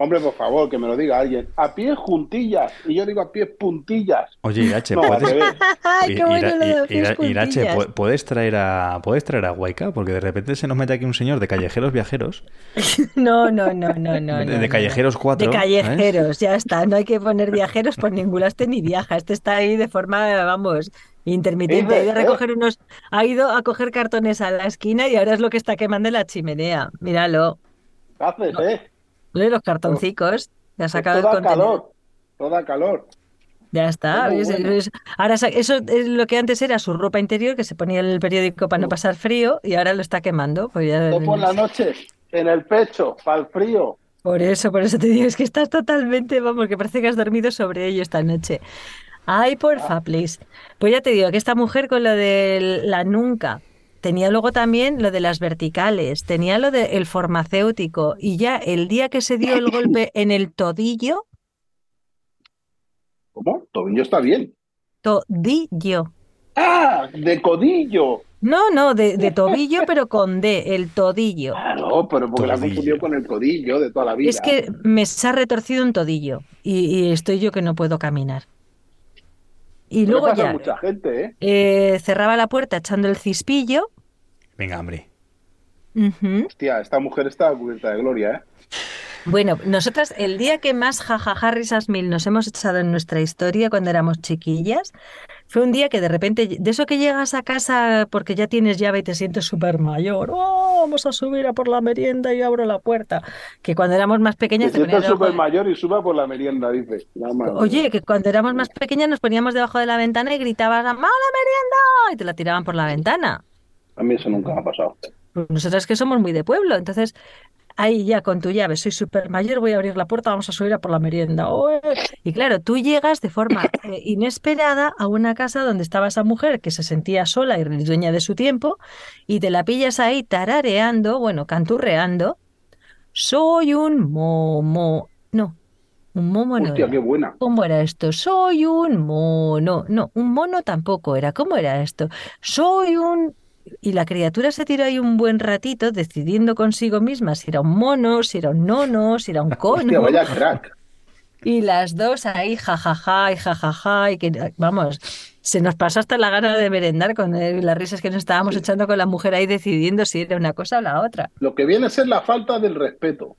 Hombre, por favor, que me lo diga alguien. A pies juntillas, y yo digo a pies puntillas. Oye, Irache, No, ¿puedes, revés. Ay, qué Ira- bueno lo de Ira- pies Ira- Irache, puntillas. ¿pu- ¿puedes traer a puedes traer a Waika? Porque de repente se nos mete aquí un señor de callejeros viajeros, No, no, no, no, no. de, no, de no. callejeros De 4. callejeros, ya está. No hay que poner viajeros por ningún este ni viaja. Este está ahí de forma, vamos, intermitente. Ha ido a recoger unos, ha ido a coger cartones a la esquina y ahora es lo que está quemando en la chimenea. Míralo. ¿Qué haces, eh? Los cartoncicos. Le ha sacado Toda calor, toda calor. Ya está. Ahora eso es lo que antes era su ropa interior, que se ponía en el periódico para no pasar frío, y ahora lo está quemando. Pues ya- por la noche, en el pecho, para el frío. Por eso, por eso te digo, es que estás totalmente, vamos, que parece que has dormido sobre ello esta noche. Ay, porfa, please. Pues ya te digo que esta mujer con lo de la nunca, tenía luego también lo de las verticales, tenía lo del farmacéutico, y ya el día que se dio el golpe en el todillo, ¿Cómo? Tobillo está bien. todillo, ¡Ah! De codillo. No, no, de, de tobillo, pero con D, el todillo. Claro, pero porque la Todillo. confundió con el codillo de toda la vida. Es que me se ha retorcido un todillo y, y estoy yo que no puedo caminar. Y Pero luego ya mucha gente, ¿eh? eh, cerraba la puerta echando el cispillo. Venga, hombre. Hostia, esta mujer está cubierta de gloria, ¿eh? Bueno, nosotras el día que más jajaja risas mil nos hemos echado en nuestra historia cuando éramos chiquillas, fue un día que de repente, de eso que llegas a casa porque ya tienes llave y te sientes súper mayor, oh, vamos a subir a por la merienda y abro la puerta, que cuando éramos más pequeñas te siente ponías debajo súper mayor y suba por la merienda, dice. Nada más. Oye, que cuando éramos más pequeñas nos poníamos debajo de la ventana y gritabas, ¡Mamá, la merienda! Y te la tiraban por la ventana. A mí eso nunca me ha pasado. Pues nosotras que somos muy de pueblo, entonces ahí ya con tu llave, soy súper mayor, voy a abrir la puerta, vamos a subir a por la merienda. Y claro, tú llegas de forma eh, inesperada a una casa donde estaba esa mujer que se sentía sola y dueña de su tiempo y te la pillas ahí tarareando, bueno, canturreando. Soy un momo. No, un momo no Hostia, era. qué buena. ¿Cómo era esto? Soy un mono. No, un mono tampoco era. ¿Cómo era esto? Soy un... Y la criatura se tiró ahí un buen ratito decidiendo consigo misma si era un mono, si era un nono, si era un Hostia, cono. vaya crack. Y las dos ahí jajaja y jajaja y que, vamos, se nos pasó hasta la gana de merendar con eh, las risas que nos estábamos echando con la mujer ahí decidiendo si era una cosa o la otra. Lo que viene a ser la falta del respeto.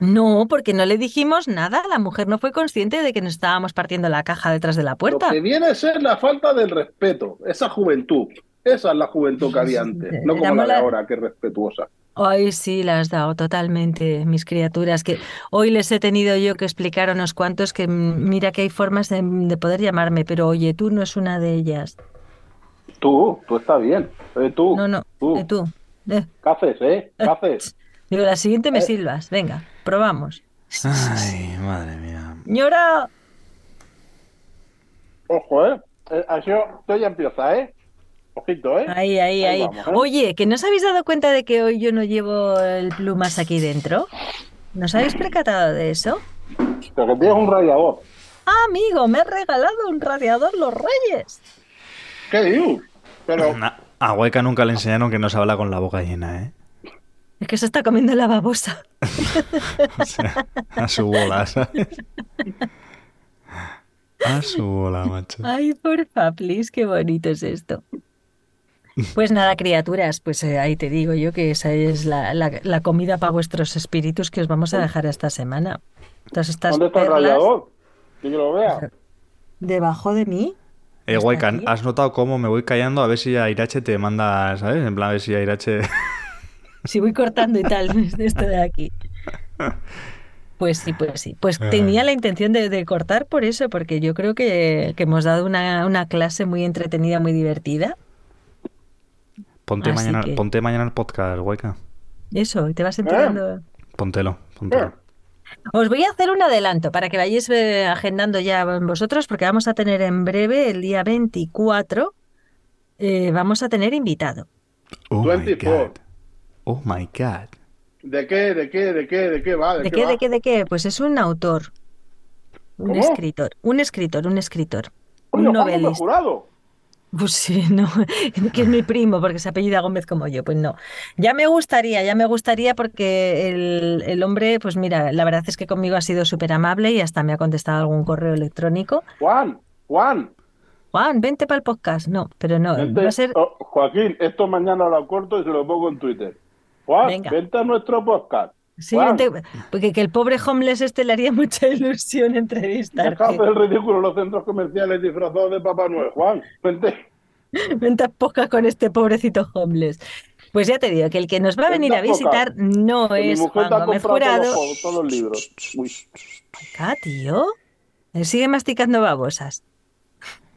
No, porque no le dijimos nada. La mujer no fue consciente de que nos estábamos partiendo la caja detrás de la Lo puerta. que viene a ser la falta del respeto. Esa juventud. Esa es la juventud que había antes. No como la de ahora, que es respetuosa. Ay, sí, la has dado totalmente, mis criaturas, que hoy les he tenido yo que explicar a unos cuantos que mm, mira que hay formas de, de poder llamarme, pero oye, tú no es una de ellas. Tú, tú estás bien. Eh, tú, No, no, tú. eh, tú. Eh, ¿Qué haces, eh? ¿Qué haces? digo, la siguiente me Eh. silbas, venga, probamos. Ay, madre mía. Ñora, Ojo, eh. eh así, esto ya empieza, eh. Ojito, eh. ahí, ahí, ahí. vamos, ¿eh? Oye, ¿que no os habéis dado cuenta de que hoy yo no llevo el plumas aquí dentro? ¿No os habéis percatado de eso? Pero que tienes un radiador. Ah, amigo, me ha regalado un radiador los Reyes. ¿Qué dios? Pero, Na- A Hueca nunca le enseñaron que no se habla con la boca llena, ¿eh? Es que se está comiendo la babosa. O sea, a su bola, ¿sabes? A su bola, macho. Ay, porfa, please, qué bonito es esto. Pues nada, criaturas, pues eh, ahí te digo yo que esa es la, la- la comida para vuestros espíritus que os vamos a dejar esta semana. Todas estas ¿dónde está el radiador? Que yo lo vea. debajo de mí. Eh, aquí. ¿has notado cómo me voy callando? A ver si Airache te manda, ¿sabes? En plan, a ver si Airache... Si voy cortando y tal, de esto de aquí. Pues sí, pues sí. Pues tenía la intención de, de cortar por eso, porque yo creo que, que hemos dado una, una clase muy entretenida, muy divertida. Ponte, Así mañana, que- ponte mañana el podcast, Hueca. Eso, y te vas enterando. Póntelo, póntelo. Os voy a hacer un adelanto para que vayáis eh, agendando ya vosotros, porque vamos a tener en breve, el día 24, eh, vamos a tener invitado. Oh my 24. god. Oh my god. ¿De qué, de qué, de qué, de qué va? ¿De, ¿De qué, qué, va? de qué, de qué? Pues es un autor, un ¿Cómo? escritor, un escritor, un escritor, un novelista. Jurado. Pues sí, no, que es mi primo, porque se apellida Gómez como yo. Pues no. Ya me gustaría, ya me gustaría porque el, el hombre, pues mira, la verdad es que conmigo ha sido súper amable y hasta me ha contestado algún correo electrónico. Juan, Juan. Juan, vente para el podcast. No, pero no, Vente- va a ser... oh, Joaquín, esto mañana lo corto y se lo pongo en Twitter. Juan, Venga. vente a nuestro podcast. Sí, vente- porque que el pobre homeless este le haría mucha ilusión entrevistarte. deja el ridículo los centros comerciales disfrazados de Papá Noel. Juan, vente. Vente a podcast con este pobrecito homeless. Pues ya te digo que el que nos va a venir a visitar no Que es Juan Gómez todos Jurado. los, todos los libros. Uy. Acá, tío. Él sigue masticando babosas.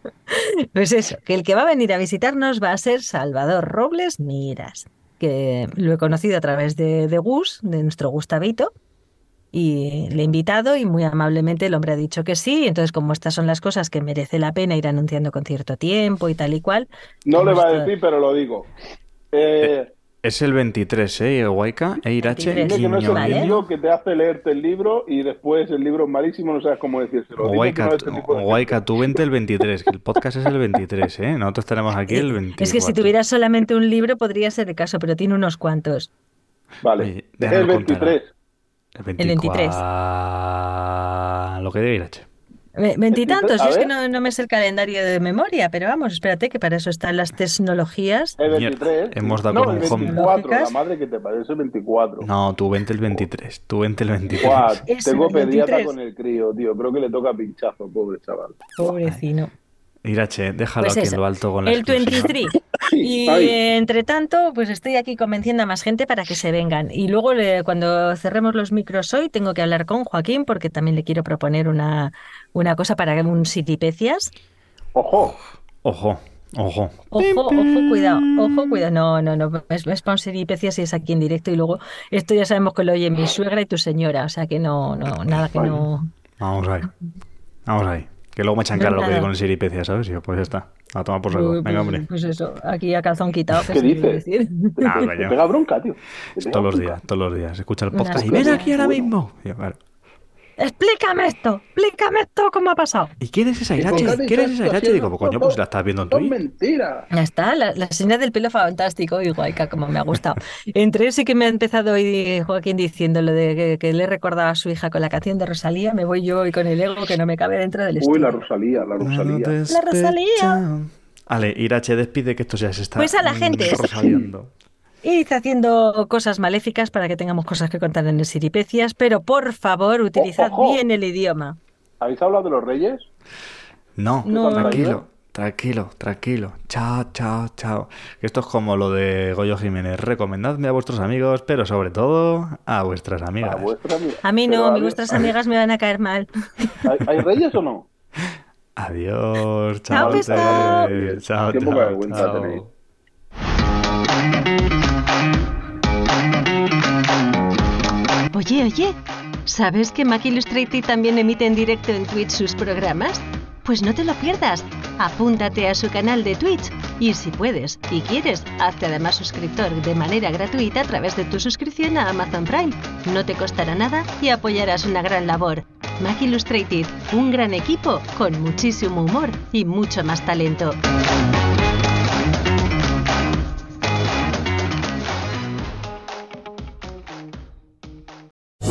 Pues eso, que el que va a venir a visitarnos va a ser Salvador Robles Miras, que lo he conocido a través de, de Gus, de nuestro Gustavito, y le he invitado y muy amablemente el hombre ha dicho que sí. Entonces, como estas son las cosas que merece la pena ir anunciando con cierto tiempo y tal y cual, No le va a decir, pero lo digo. Eh, Es el 23, ¿eh? Guayca, e Irache, 23. Dile que no es el Vale. vídeo que te hace leerte el libro y después el libro es malísimo, no sabes cómo decírselo. Es este de Guayca, tú vente el 23, que el podcast es el 23, ¿eh? Nosotros tenemos aquí el 24. Es que si tuvieras solamente un libro podría ser el caso, pero tiene unos cuantos. Vale, Oye, el contar. 23. El El 23. 24. Lo que diga Irache. Ve- Veintitantos, yo es que no, no me sé el calendario de memoria, pero vamos, espérate que para eso están las tecnologías. El Mierda, 23. hemos dado no, con el un home. 24, la madre que te parece el 24. No, tú vente el 23. Tú vente el 23. Guau, Es tengo pediatra 23. con el crío, tío. Creo que le toca pinchazo, pobre chaval. Pobrecino. Irache, déjalo Pues aquí eso, en lo alto con la El exclusiva. 23. Y entre tanto, pues estoy aquí convenciendo a más gente para que se vengan. Y luego, le- cuando cerremos los micros hoy, tengo que hablar con Joaquín porque también le quiero proponer una, una cosa para un Sitipecias. Ojo, Ojo, ojo. Ojo, ojo, cuidado, ojo, cuidado. No, no, no, es, es para un Sitipecias y es aquí en directo. Y luego, esto ya sabemos que lo oye mi suegra y tu señora. O sea que no, no, nada que no. Vamos ahí. Vamos ahí. Que luego me echan cara lo que digo con el siripecia, ¿sabes? Y yo, pues ya está. A tomar por saco. Pues, Venga, hombre. pues eso, aquí a calzón quitado. ¿Qué suele dices? decir. Te pega bronca, tío. Te pega Todos los días, todos los días. Escucha el Una podcast y ven aquí ahora mismo. Y yo, claro. Explícame esto, explícame esto, ¿cómo ha pasado? ¿Y quién es esa ¿Y por qué Irache? ¿Quién es esa Irache? Digo, pues coño, pues la estás viendo en Twitch. mentira. Ya está, la, la señal del pelo fantástico y guayca, como me ha gustado. Entre eso y que me ha empezado hoy Joaquín diciendo lo de que, que le recordaba a su hija con la canción de Rosalía, me voy yo hoy con el ego que no me cabe dentro del Uy, estudio. la Rosalía, la Rosalía. La Rosalía. Ale, Irache, despide que esto ya se está Pues a la gente. mm, Y haciendo cosas maléficas para que tengamos cosas que contar en el Siripecias, pero por favor, utilizad Ojo. bien el idioma. ¿Habéis hablado de los reyes? No, No. tranquilo, tranquilo, tranquilo. Chao, chao, chao. Esto es como lo de Goyo Jiménez. Recomendadme a vuestros amigos, pero sobre todo a vuestras amigas. A vuestras amigas. A mí Pero no, a vuestras amigas me van a caer mal. ¿Hay, hay reyes o no? Adiós, Chao. Chao, Qué poca chao, Oye, oye, ¿sabes que Mac Illustrated también emite en directo en Twitch sus programas? Pues no te lo pierdas. Apúntate a su canal de Twitch y si puedes y quieres, hazte además suscriptor de manera gratuita a través de tu suscripción a Amazon Prime. No te costará nada y apoyarás una gran labor. Mac Illustrated, un gran equipo con muchísimo humor y mucho más talento.